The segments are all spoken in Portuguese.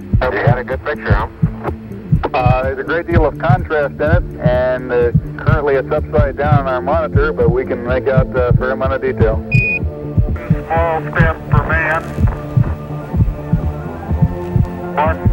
You got a good picture, huh? Uh, there's a great deal of contrast in it, and uh, currently it's upside down on our monitor, but we can make out a fair amount of detail. Small step for man. One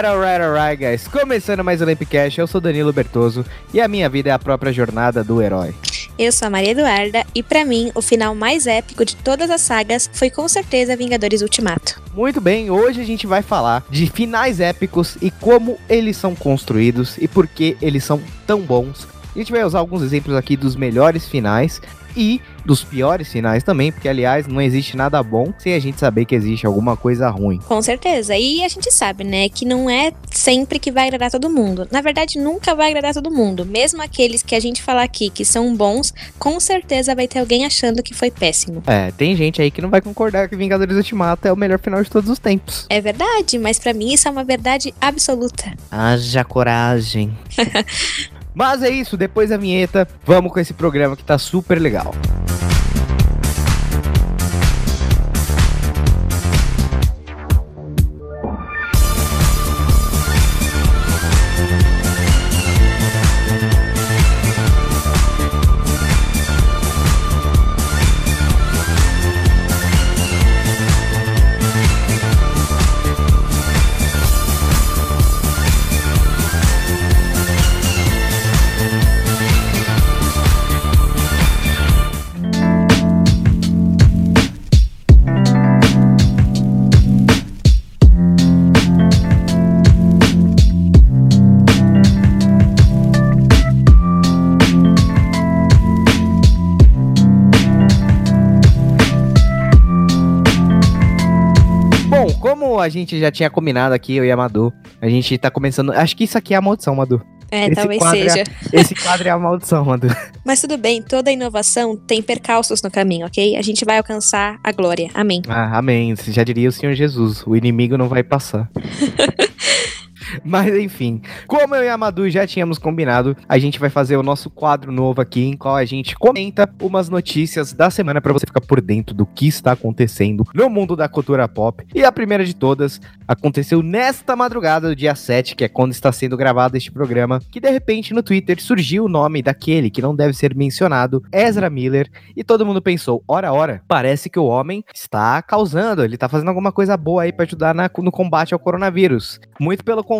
Alright, alright, alright, guys. Começando mais o Lampcast, eu sou Danilo Bertoso e a minha vida é a própria jornada do herói. Eu sou a Maria Eduarda e pra mim o final mais épico de todas as sagas foi com certeza Vingadores Ultimato. Muito bem, hoje a gente vai falar de finais épicos e como eles são construídos e por que eles são tão bons. A gente vai usar alguns exemplos aqui dos melhores finais e dos piores finais também, porque aliás não existe nada bom sem a gente saber que existe alguma coisa ruim. Com certeza. E a gente sabe, né, que não é sempre que vai agradar todo mundo. Na verdade, nunca vai agradar todo mundo. Mesmo aqueles que a gente falar aqui que são bons, com certeza vai ter alguém achando que foi péssimo. É, tem gente aí que não vai concordar que Vingadores Ultimato é o melhor final de todos os tempos. É verdade, mas pra mim isso é uma verdade absoluta. Haja coragem. Mas é isso, depois da vinheta, vamos com esse programa que tá super legal. Bom, a gente já tinha combinado aqui, eu e a Madu, a gente tá começando. Acho que isso aqui é a maldição, Madu. É, Esse talvez é- seja. Esse quadro é a maldição, Madu. Mas tudo bem, toda inovação tem percalços no caminho, ok? A gente vai alcançar a glória. Amém. Ah, amém. Você já diria o Senhor Jesus. O inimigo não vai passar. Mas enfim, como eu e a Madu já tínhamos combinado, a gente vai fazer o nosso quadro novo aqui, em qual a gente comenta umas notícias da semana pra você ficar por dentro do que está acontecendo no mundo da cultura pop. E a primeira de todas aconteceu nesta madrugada do dia 7, que é quando está sendo gravado este programa, que de repente no Twitter surgiu o nome daquele que não deve ser mencionado, Ezra Miller, e todo mundo pensou, ora ora, parece que o homem está causando, ele está fazendo alguma coisa boa aí para ajudar na- no combate ao coronavírus. Muito pelo contrário,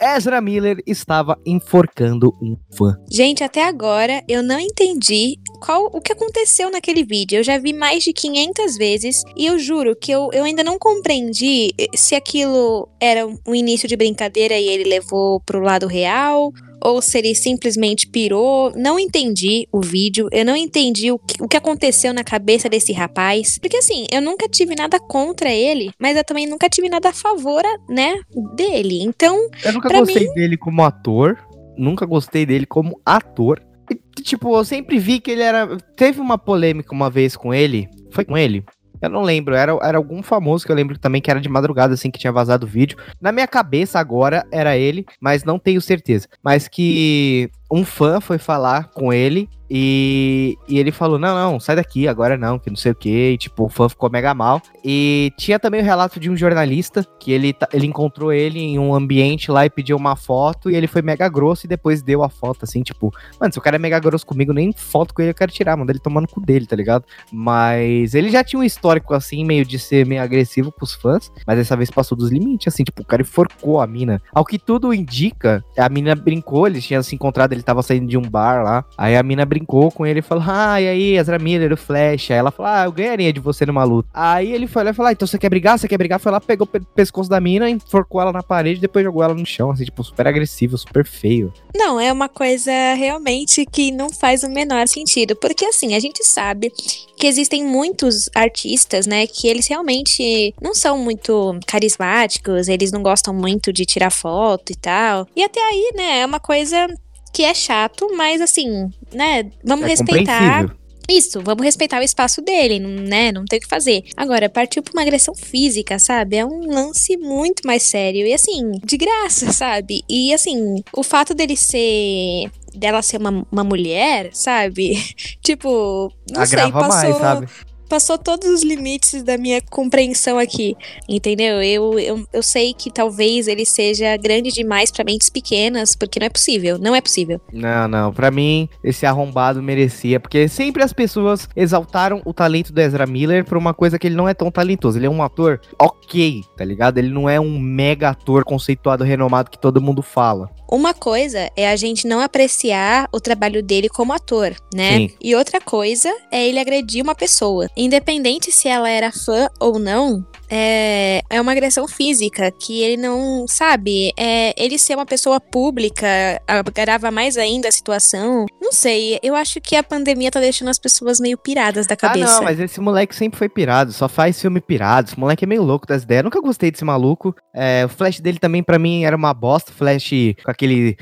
Ezra Miller estava enforcando um fã. Gente, até agora eu não entendi qual o que aconteceu naquele vídeo. Eu já vi mais de 500 vezes e eu juro que eu, eu ainda não compreendi se aquilo era um início de brincadeira e ele levou pro lado real. Ou se ele simplesmente pirou. Não entendi o vídeo. Eu não entendi o que, o que aconteceu na cabeça desse rapaz. Porque assim, eu nunca tive nada contra ele. Mas eu também nunca tive nada a favor, né? Dele. Então, Eu nunca gostei dele como ator, nunca gostei dele como ator. E, tipo, eu sempre vi que ele era. Teve uma polêmica uma vez com ele. Foi com ele? Eu não lembro, era, era algum famoso que eu lembro também que era de madrugada, assim, que tinha vazado o vídeo. Na minha cabeça agora era ele, mas não tenho certeza. Mas que um fã foi falar com ele e, e ele falou: Não, não, sai daqui, agora não, que não sei o que. E, tipo, o fã ficou mega mal. E tinha também o relato de um jornalista que ele, ele encontrou ele em um ambiente lá e pediu uma foto. E ele foi mega grosso e depois deu a foto, assim, tipo, mano, se o cara é mega grosso comigo, nem foto com ele eu quero tirar, mano. Ele tomando cu dele, tá ligado? Mas ele já tinha um histórico, assim, meio de ser meio agressivo com os fãs. Mas dessa vez passou dos limites, assim, tipo, o cara enforcou a mina. Ao que tudo indica, a mina brincou, eles tinham se encontrado, ele tava saindo de um bar lá. Aí a mina brincou com ele e falou: Ah, e aí, Ezra Miller, o Flash. Aí ela falou: Ah, eu ganharia de você numa luta. Aí ele foi lá e falou: ah, então você quer brigar? Você quer brigar? Foi lá, pegou o pe- pescoço da mina, enforcou ela na parede, depois jogou ela no chão, assim, tipo, super agressivo, super feio. Não, é uma coisa realmente que não faz o menor sentido. Porque assim, a gente sabe que existem muitos artistas, né, que eles realmente não são muito carismáticos, eles não gostam muito de tirar foto e tal. E até aí, né, é uma coisa que é chato, mas assim, né, vamos É respeitar. isso, vamos respeitar o espaço dele, né? Não tem o que fazer. Agora, partiu pra uma agressão física, sabe? É um lance muito mais sério. E assim, de graça, sabe? E assim, o fato dele ser. dela ser uma, uma mulher, sabe? tipo, não sei, Agrava passou mais? Passou todos os limites da minha compreensão aqui, entendeu? Eu, eu, eu sei que talvez ele seja grande demais pra mentes pequenas, porque não é possível, não é possível. Não, não. Pra mim, esse arrombado merecia. Porque sempre as pessoas exaltaram o talento do Ezra Miller por uma coisa que ele não é tão talentoso. Ele é um ator ok, tá ligado? Ele não é um mega ator conceituado, renomado que todo mundo fala. Uma coisa é a gente não apreciar o trabalho dele como ator, né? Sim. E outra coisa é ele agredir uma pessoa. Independente se ela era fã ou não, é, é uma agressão física que ele não sabe. É, ele ser uma pessoa pública agrava mais ainda a situação. Não sei, eu acho que a pandemia tá deixando as pessoas meio piradas da cabeça. Ah, não, mas esse moleque sempre foi pirado. Só faz filme pirado. Esse moleque é meio louco das ideias. Eu nunca gostei desse maluco. É, o flash dele também, pra mim, era uma bosta. Flash com aquele.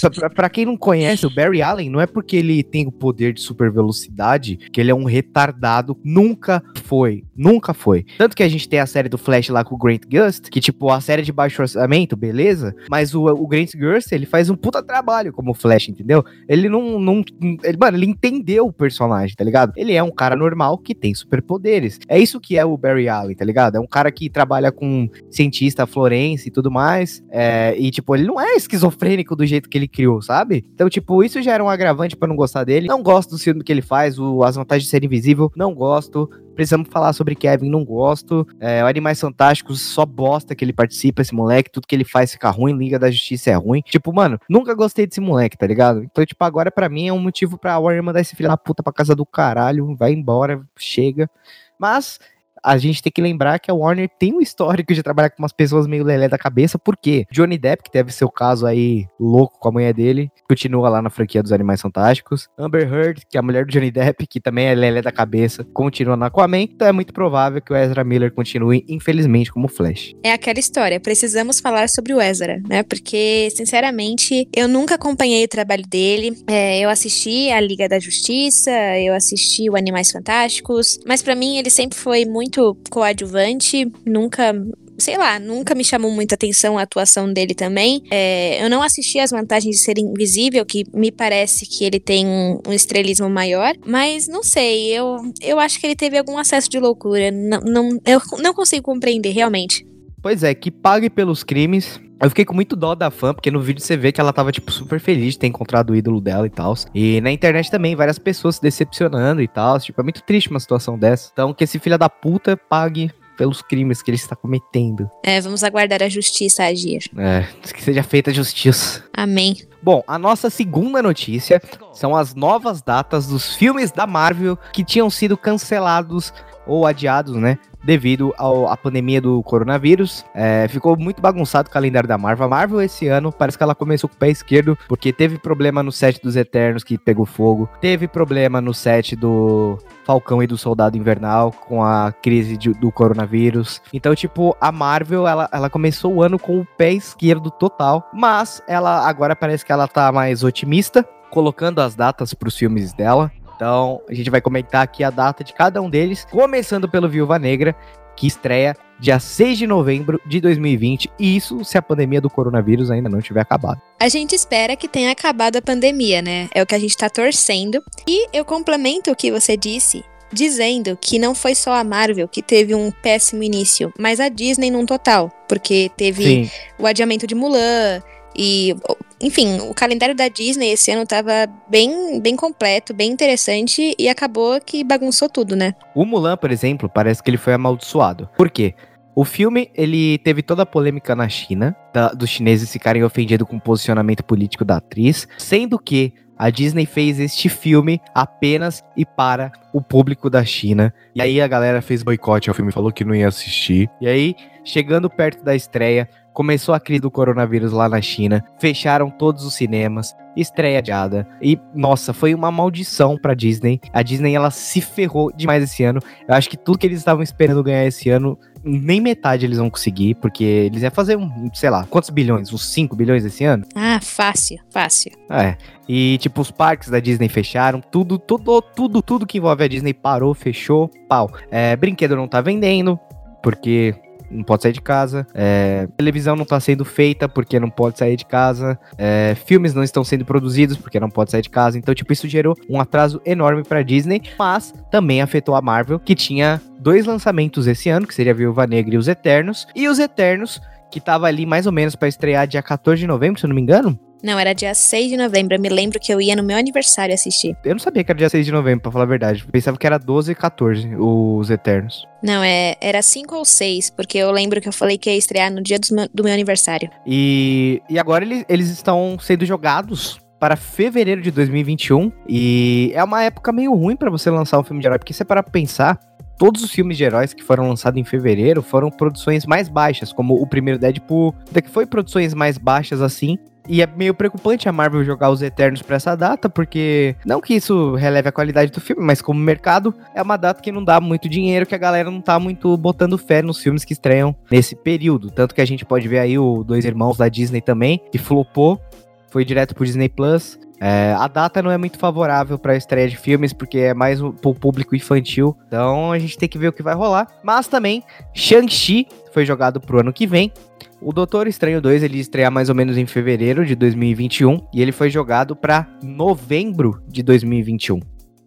Pra, pra- pra quem não conhece, o Barry Allen não é porque ele tem o poder de super velocidade que ele é um retardado. Nunca foi. Nunca foi. Tanto que a gente tem a série do Flash lá com o Grant Gust, que, tipo, a série de baixo orçamento, beleza? Mas o, o Grant Gust, ele faz um puta trabalho como Flash, entendeu? Ele não. não ele, mano, ele entendeu o personagem, tá ligado? Ele é um cara normal que tem superpoderes. É isso que é o Barry Allen, tá ligado? É um cara que trabalha com cientista Florence e tudo mais. é, e, tipo, ele não é esquizofrênico do jeito que ele criou, sabe? Então, tipo, isso já era um agravante eu não gostar dele. Não gosto do filme que ele faz, o, as vantagens de ser invisível, não gosto. Precisamos falar sobre Kevin, não gosto. É, Animais Fantásticos, só bosta que ele participa, esse moleque. Tudo que ele faz fica ruim. Liga da Justiça é ruim. Tipo, mano, nunca gostei desse moleque, tá ligado? Então, tipo, agora pra mim é um motivo pra Warner mandar esse filho da puta pra casa do caralho. Vai embora, chega. Mas a gente tem que lembrar que a Warner tem um histórico de trabalhar com umas pessoas meio lelé da cabeça, por quê? Johnny Depp, que teve seu caso aí louco com a mulher dele, continua lá na franquia dos Animais Fantásticos. Amber Heard, que é a mulher do Johnny Depp, que também é lelé da cabeça, continua na Aquaman. Então é muito provável que o Ezra Miller continue, infelizmente, como Flash. É aquela história, precisamos falar sobre o Ezra, né? Porque, sinceramente, eu nunca acompanhei o trabalho dele. É, eu assisti a Liga da Justiça, eu assisti o Animais Fantásticos, mas pra mim ele sempre foi muito coadjuvante, nunca. Sei lá, nunca me chamou muita atenção a atuação dele também. É, eu não assisti as vantagens de ser invisível, que me parece que ele tem um, um estrelismo maior. Mas não sei, eu, eu acho que ele teve algum acesso de loucura. Não, não, eu não consigo compreender, realmente. Pois é, que pague pelos crimes. Eu fiquei com muito dó da fã, porque no vídeo você vê que ela tava, tipo, super feliz de ter encontrado o ídolo dela e tal. E na internet também, várias pessoas se decepcionando e tal. Tipo, é muito triste uma situação dessa. Então, que esse filho da puta pague pelos crimes que ele está cometendo. É, vamos aguardar a justiça agir. É, que seja feita justiça. Amém. Bom, a nossa segunda notícia são as novas datas dos filmes da Marvel que tinham sido cancelados ou adiados, né? Devido ao- à pandemia do coronavírus. É, ficou muito bagunçado o calendário da Marvel. A Marvel esse ano parece que ela começou com o pé esquerdo, porque teve problema no set dos Eternos que pegou fogo. Teve problema no set do Falcão e do Soldado Invernal com a crise de- do coronavírus. Então, tipo, a Marvel, ela, ela começou o ano com o pé esquerdo total, mas ela agora parece que ela tá mais otimista, colocando as datas pros filmes dela. Então, a gente vai comentar aqui a data de cada um deles, começando pelo Viúva Negra, que estreia dia 6 de novembro de 2020, e isso se a pandemia do coronavírus ainda não tiver acabado. A gente espera que tenha acabado a pandemia, né? É o que a gente tá torcendo. E eu complemento o que você disse. Dizendo que não foi só a Marvel que teve um péssimo início, mas a Disney num total. Porque teve Sim, o adiamento de Mulan e, enfim, o calendário da Disney esse ano tava bem, bem completo, bem interessante e acabou que bagunçou tudo, né? O Mulan, por exemplo, parece que ele foi amaldiçoado. Por quê? O filme, ele teve toda a polêmica na China, da- dos chineses ficarem ofendidos com o posicionamento político da atriz, sendo que a Disney fez este filme apenas e para o público da China. E aí a galera fez boicote ao filme, falou que não ia assistir. E aí, chegando perto da estreia, começou a crise do coronavírus lá na China, fecharam todos os cinemas, estreia adiada. E, nossa, foi uma maldição pra Disney. A Disney, ela se ferrou demais esse ano. Eu acho que tudo que eles estavam esperando ganhar esse ano, nem metade eles vão conseguir, porque eles iam fazer, um, sei lá, quantos bilhões? Uns 5 bilhões esse ano? Ah, fácil, fácil. É. E, tipo, os parques da Disney fecharam, tudo, tudo, tudo, tudo que envolve a Disney parou, fechou, pau. É, brinquedo não tá vendendo, porque não pode sair de casa. É, televisão não tá sendo feita porque não pode sair de casa. É, filmes não estão sendo produzidos porque não pode sair de casa. Então, tipo, isso gerou um atraso enorme pra Disney, mas também afetou a Marvel, que tinha dois lançamentos esse ano, que seria Viúva Negra e os Eternos. E os Eternos, que tava ali mais ou menos pra estrear dia 14 de novembro, se eu não me engano. Não, era dia 6 de novembro. Eu me lembro que eu ia no meu aniversário assistir. Eu não sabia que era dia 6 de novembro, pra falar a verdade. Pensava que era 12 e 14, os Eternos. Não, é, era 5 ou 6, porque eu lembro que eu falei que ia estrear no dia do meu, do meu aniversário. E, e agora eles, eles estão sendo jogados para fevereiro de 2021. E é uma época meio ruim pra você lançar um filme de herói, porque você para pra pensar. Todos os filmes de heróis que foram lançados em fevereiro foram produções mais baixas, como o primeiro Deadpool, que foi produções mais baixas assim, e é meio preocupante a Marvel jogar os Eternos pra essa data, porque não que isso releve a qualidade do filme, mas como mercado, é uma data que não dá muito dinheiro, que a galera não tá muito botando fé nos filmes que estreiam nesse período. Tanto que a gente pode ver aí o Dois Irmãos da Disney também, que flopou, foi direto pro Disney Plus. É, a data não é muito favorável para estreia de filmes, porque é mais pro público infantil. Então a gente tem que ver o que vai rolar. Mas também, Shang-Chi foi jogado pro ano que vem. O Doutor Estranho 2 ele ia estrear mais ou menos em fevereiro de 2021 e ele foi jogado para novembro de 2021.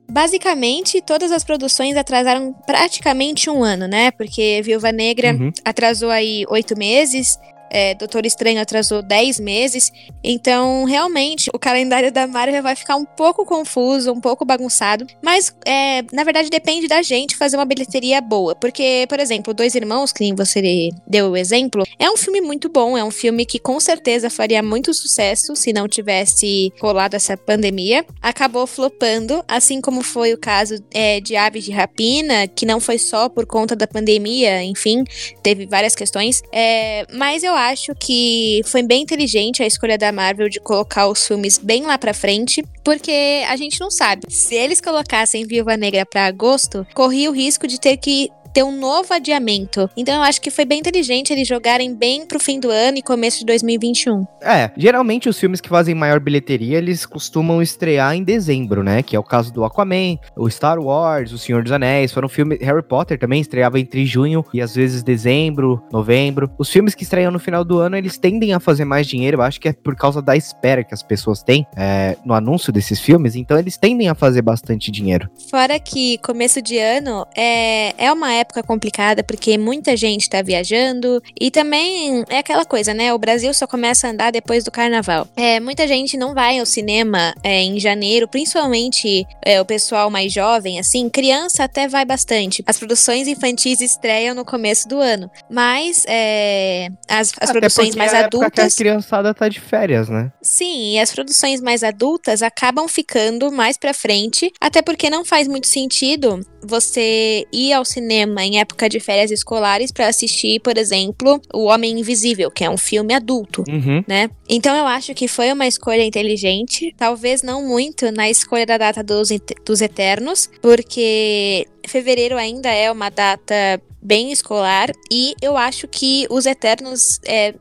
Basicamente, todas as produções atrasaram praticamente um ano, né? Porque Viúva Negra Uhum. atrasou aí oito meses, é, Doutor Estranho atrasou 10 meses. Então, realmente, o calendário da Marvel vai ficar um pouco confuso, um pouco bagunçado. Mas, é, na verdade, depende da gente fazer uma bilheteria boa. Porque, por exemplo, Dois Irmãos, que você deu o exemplo, é um filme muito bom. É um filme que com certeza faria muito sucesso se não tivesse rolado essa pandemia. Acabou flopando, assim como foi o caso é, de Aves de Rapina, que não foi só por conta da pandemia, enfim, teve várias questões. É, mas eu acho que foi bem inteligente a escolha da Marvel de colocar os filmes bem lá pra frente, porque a gente não sabe. Se eles colocassem Viúva Negra pra agosto, corria o risco de ter que ter um novo adiamento. Então eu acho que foi bem inteligente eles jogarem bem pro fim do ano e começo de 2021. É, geralmente os filmes que fazem maior bilheteria, eles costumam estrear em dezembro, né? Que é o caso do Aquaman, o Star Wars, o Senhor dos Anéis, foram filmes... Harry Potter também estreava entre junho e às vezes dezembro, novembro. Os filmes que estreiam no final do ano, eles tendem a fazer mais dinheiro, eu acho que é por causa da espera que as pessoas têm é, no anúncio desses filmes, então eles tendem a fazer bastante dinheiro. Fora que começo de ano é, é uma época complicada porque muita gente tá viajando e também é aquela coisa, né? O Brasil só começa a andar depois do carnaval. É, muita gente não vai ao cinema é, em janeiro, principalmente é, o pessoal mais jovem, assim, criança até vai bastante. As produções infantis estreiam no começo do ano, mas é, as, as produções mais é a época que a adultas. criançada tá de férias, né? Sim, e as produções mais adultas acabam ficando mais pra frente, até porque não faz muito sentido você ir ao cinema em época de férias escolares pra assistir, por exemplo, O Homem Invisível, que é um filme adulto. Uhum. Né? Então eu acho que foi uma escolha inteligente, talvez não muito na escolha da data dos, dos Eternos, porque fevereiro ainda é uma data bem escolar e eu acho que os Eternos é,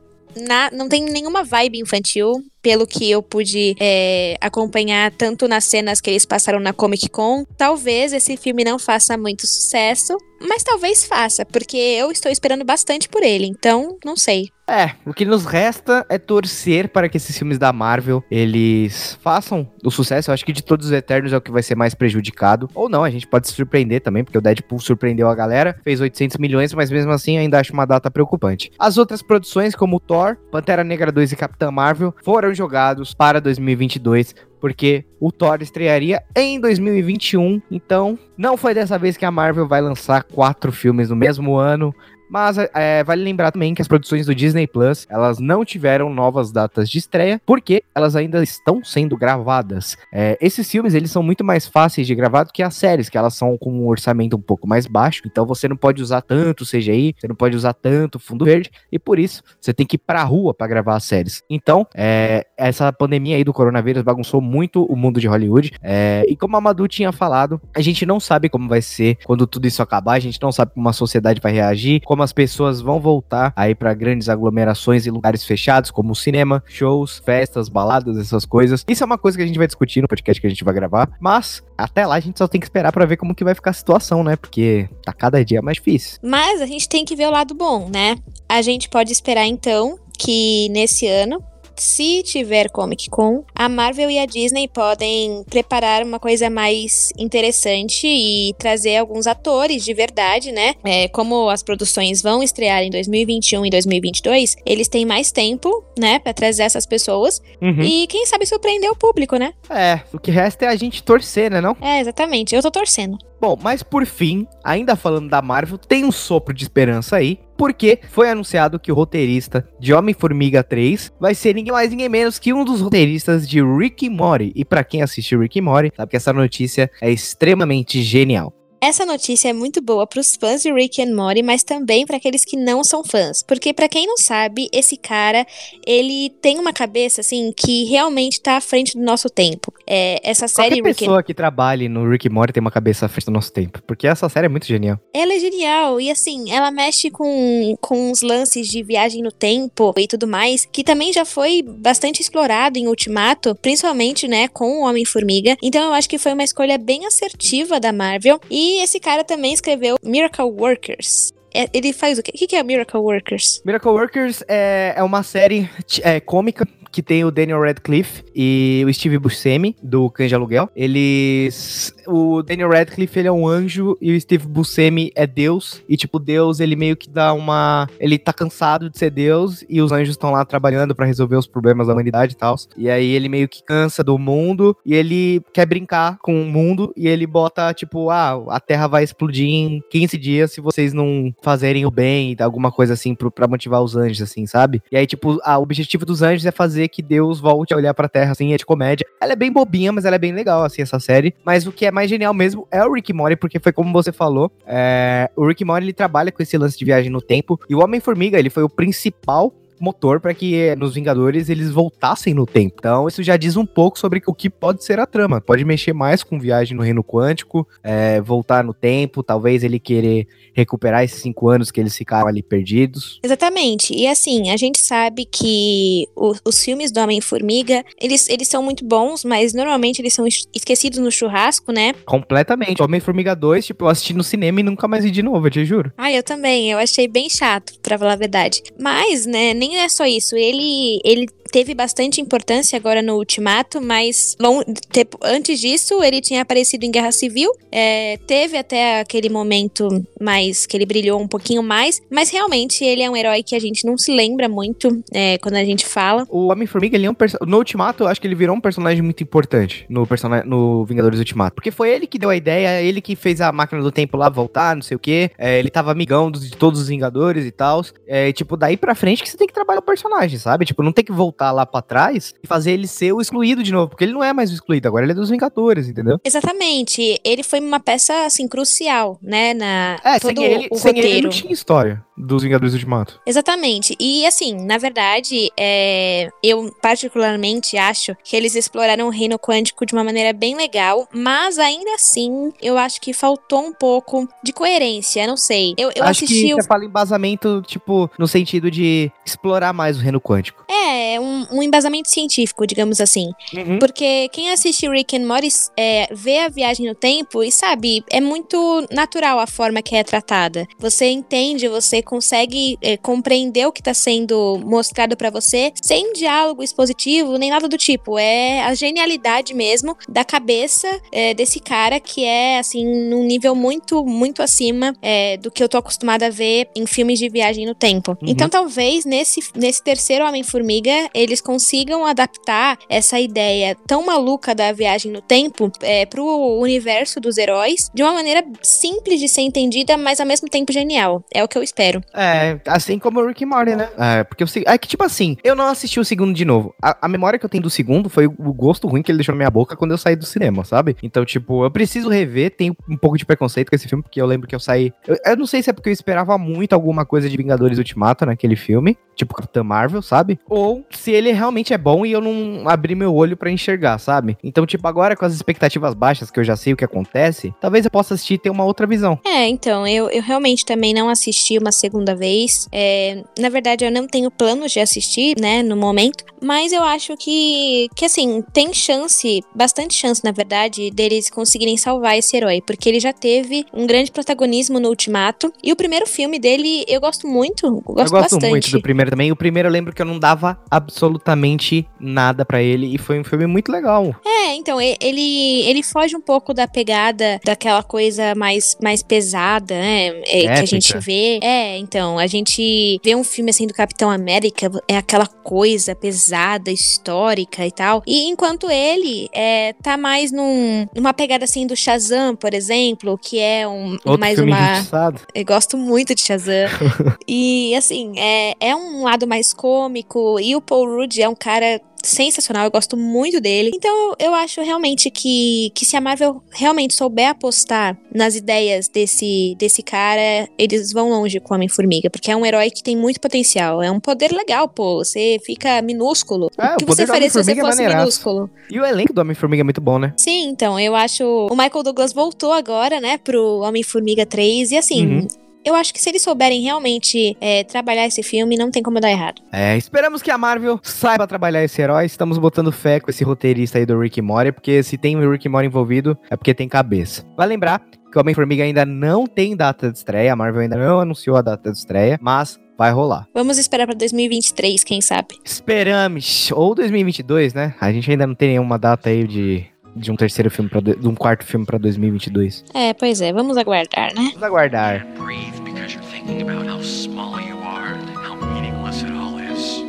na- não tem nenhuma vibe infantil, pelo que eu pude é, acompanhar tanto nas cenas que eles passaram na Comic Con. Talvez esse filme não faça muito sucesso, mas talvez faça, porque eu estou esperando bastante por ele, então não sei. É, o que nos resta é torcer para que esses filmes da Marvel, eles façam o sucesso. Eu acho que de todos os Eternos é o que vai ser mais prejudicado. Ou não, a gente pode se surpreender também, porque o Deadpool surpreendeu a galera, fez 800 milhões, mas mesmo assim ainda acho uma data preocupante. As outras produções, como Thor, Pantera Negra 2 e Capitã Marvel, foram jogados para 2022, porque o Thor estrearia em 2021. Então, não foi dessa vez que a Marvel vai lançar quatro filmes no mesmo ano. Mas é, vale lembrar também que as produções do Disney Plus, elas não tiveram novas datas de estreia, porque elas ainda estão sendo gravadas. É, esses filmes, eles são muito mais fáceis de gravar do que as séries, que elas são com um orçamento um pouco mais baixo, então você não pode usar tanto CGI, você não pode usar tanto fundo verde, e por isso você tem que ir pra rua para gravar as séries. Então, é, essa pandemia aí do coronavírus bagunçou muito o mundo de Hollywood, é, e como a Madu tinha falado, a gente não sabe como vai ser quando tudo isso acabar, a gente não sabe como a sociedade vai reagir, como como as pessoas vão voltar aí pra grandes aglomerações e lugares fechados, como cinema, shows, festas, baladas, essas coisas. Isso é uma coisa que a gente vai discutir no podcast que a gente vai gravar, mas até lá a gente só tem que esperar pra ver como que vai ficar a situação, né? Porque tá cada dia mais difícil. Mas a gente tem que ver o lado bom, né? A gente pode esperar então que nesse ano, se tiver Comic Con, a Marvel e a Disney podem preparar uma coisa mais interessante e trazer alguns atores de verdade, né? É, como as produções vão estrear em 2021 e 2022, eles têm mais tempo, né, Pra trazer essas pessoas Uhum. e quem sabe surpreender o público, né? É, o que resta é a gente torcer, né, não? É, exatamente. Eu tô torcendo. Bom, mas por fim, ainda falando da Marvel, tem um sopro de esperança aí, porque foi anunciado que o roteirista de Homem-Formiga 3 vai ser ninguém mais ninguém menos que um dos roteiristas de Rick Morty. E pra quem assistiu Rick Morty, sabe que essa notícia é extremamente genial. Essa notícia é muito boa para os fãs de Rick and Morty, mas também para aqueles que não são fãs, porque para quem não sabe, esse cara, ele tem uma cabeça assim que realmente tá à frente do nosso tempo. É, essa série Qualquer Rick and... pessoa que trabalhe no Rick e Morty tem uma cabeça à frente do nosso tempo, porque essa série é muito genial. ela é genial e assim, ela mexe com com uns lances de viagem no tempo e tudo mais, que também já foi bastante explorado em Ultimato, principalmente, né, com o Homem-Formiga. Então eu acho que foi uma escolha bem assertiva da Marvel. E esse cara também escreveu Miracle Workers. É, ele faz o quê? O que é Miracle Workers? Miracle Workers é, é uma série é, cômica que tem o Daniel Radcliffe e o Steve Buscemi, do Cães de Aluguel. Eles... O Daniel Radcliffe, ele é um anjo e o Steve Buscemi é Deus. E, tipo, Deus, ele meio que dá uma... Ele tá cansado de ser Deus e os anjos estão lá trabalhando pra resolver os problemas da humanidade e tal. E aí ele meio que cansa do mundo e ele quer brincar com o mundo e ele bota, tipo, ah, a Terra vai explodir em 15 dias se vocês não fazerem o bem, alguma coisa assim, pro, pra motivar os anjos, assim, sabe? E aí, tipo, a, o objetivo dos anjos é fazer que Deus volte a olhar pra Terra, assim, é de comédia. Ela é bem bobinha, mas ela é bem legal, assim, essa série. Mas o que é mais genial mesmo é o Rick Morty, porque foi como você falou, é, o Rick Morty, ele trabalha com esse lance de viagem no tempo, e o Homem-Formiga, ele foi o principal motor para que eh, nos Vingadores eles voltassem no tempo. Então, isso já diz um pouco sobre o que pode ser a trama. Pode mexer mais com viagem no reino quântico, eh, voltar no tempo, talvez ele querer recuperar esses cinco anos que eles ficaram ali perdidos. Exatamente. E assim, a gente sabe que o- os filmes do Homem-Formiga, eles, eles são muito bons, mas normalmente eles são es- esquecidos no churrasco, né? Completamente. Homem-Formiga 2, tipo, eu assisti no cinema e nunca mais vi de novo, eu te juro. Ah, eu também. Eu achei bem chato, pra falar a verdade. Mas, né, nem é só isso. Ele, ele teve bastante importância agora no Ultimato, mas lon- te- antes disso ele tinha aparecido em Guerra Civil. é, teve até aquele momento mais que ele brilhou um pouquinho mais, mas realmente ele é um herói que a gente não se lembra muito é, quando a gente fala. O Homem-Formiga, ele é um No Ultimato, eu acho que ele virou um personagem muito importante no, persona... no Vingadores Ultimato. Porque foi ele que deu a ideia, ele que fez a máquina do tempo lá voltar, não sei o quê. É, ele tava amigão de todos os Vingadores e tal. É, tipo, daí pra frente que você tem que trabalhar o personagem, sabe? Tipo, não tem que voltar lá pra trás e fazer ele ser o excluído de novo. Porque ele não é mais o excluído, agora ele é dos Vingadores, entendeu? Exatamente, ele foi uma peça assim crucial, né, na É, todo ele, o sem ele roteiro. não tinha história dos Vingadores Ultimato. Exatamente. E assim, na verdade, é, eu particularmente acho que eles exploraram o reino quântico de uma maneira bem legal, mas ainda assim, eu acho que faltou um pouco de coerência, não sei. Eu, eu acho assisti que o. você fala embasamento, tipo, no sentido de explorar mais o reino quântico. É, um, um embasamento científico, digamos assim. Porque quem assiste Rick and Morty é, vê a viagem no tempo e sabe, é muito natural a forma que é tratada. Você entende, você consegue é, compreender o que está sendo mostrado pra você sem diálogo expositivo nem nada do tipo. É a genialidade mesmo da cabeça é, desse cara que é assim num nível muito muito acima é, do que eu tô acostumada a ver em filmes de viagem no tempo. Uhum. Então talvez nesse nesse terceiro Homem-Formiga eles consigam adaptar essa ideia tão maluca da viagem no tempo é, pro universo dos heróis de uma maneira simples de ser entendida, mas ao mesmo tempo genial. É o que eu espero. É, assim como o Rick e Morty, né? É, porque o se- é que, tipo assim, eu não assisti o segundo de novo. A, a memória que eu tenho do segundo foi o, o gosto ruim que ele deixou na minha boca quando eu saí do cinema, sabe? Então, tipo, eu preciso rever, tenho um pouco de preconceito com esse filme, porque eu lembro que eu saí. Eu, eu não sei se é porque eu esperava muito alguma coisa de Vingadores Ultimato naquele filme, tipo Capitã Marvel, sabe? Ou se ele realmente é bom e eu não abri meu olho pra enxergar, sabe? Então, tipo, agora com as expectativas baixas, que eu já sei o que acontece, talvez eu possa assistir e ter uma outra visão. É, então, eu, eu realmente também não assisti uma segunda vez. É, na verdade, eu não tenho planos de assistir, né, no momento. Mas eu acho que, que assim, tem chance, bastante chance, na verdade, deles conseguirem salvar esse herói. Porque ele já teve um grande protagonismo no Ultimato. E o primeiro filme dele, eu gosto muito. Gosto eu gosto bastante. muito do primeiro também. O primeiro eu lembro que eu não dava absolutamente nada pra ele. E foi um filme muito legal. É, então, ele, ele foge um pouco da pegada daquela coisa mais, mais pesada, né? é, que a gente vê. É, então, a gente vê um filme assim do Capitão América, é aquela coisa pesada, histórica e tal. E enquanto ele é, tá mais num, numa pegada assim do Shazam, por exemplo, que é um, Outro mais uma. injustiçado. Eu gosto muito de Shazam. e, assim, é, é um lado mais cômico. E o Paul Rudd é um cara sensacional. Eu gosto muito dele. Então, eu acho realmente que, que se a Marvel realmente souber apostar nas ideias desse, desse cara, eles vão longe com o Homem-Formiga. Porque é um herói que tem muito potencial. É um poder legal, pô. Você fica minúsculo. É, o que o poder você faria se você é fosse maneiraço. minúsculo? E o elenco do Homem-Formiga é muito bom, né? Sim, então, eu acho. O Michael Douglas voltou agora, né, pro Homem-Formiga 3. E assim, Uhum. Eu acho que se eles souberem realmente é, trabalhar esse filme, não tem como dar errado. É, esperamos que a Marvel saiba trabalhar esse herói. Estamos botando fé com esse roteirista aí do Rick Morty, porque se tem o Rick Morty envolvido, é porque tem cabeça. Vai lembrar que o Homem-Formiga ainda não tem data de estreia, a Marvel ainda não anunciou a data de estreia, mas vai rolar. Vamos esperar pra 2023, quem sabe? Esperamos, ou 2022, né? A gente ainda não tem nenhuma data aí de, de um terceiro filme, pra, do- de um quarto filme pra 2022. É, pois é, vamos aguardar, né? Vamos aguardar. can't breathe because you're thinking about how small you are and how meaningless it all is.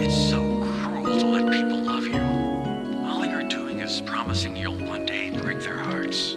It's so cruel to let people love you. All you're doing is promising you'll one day break their hearts.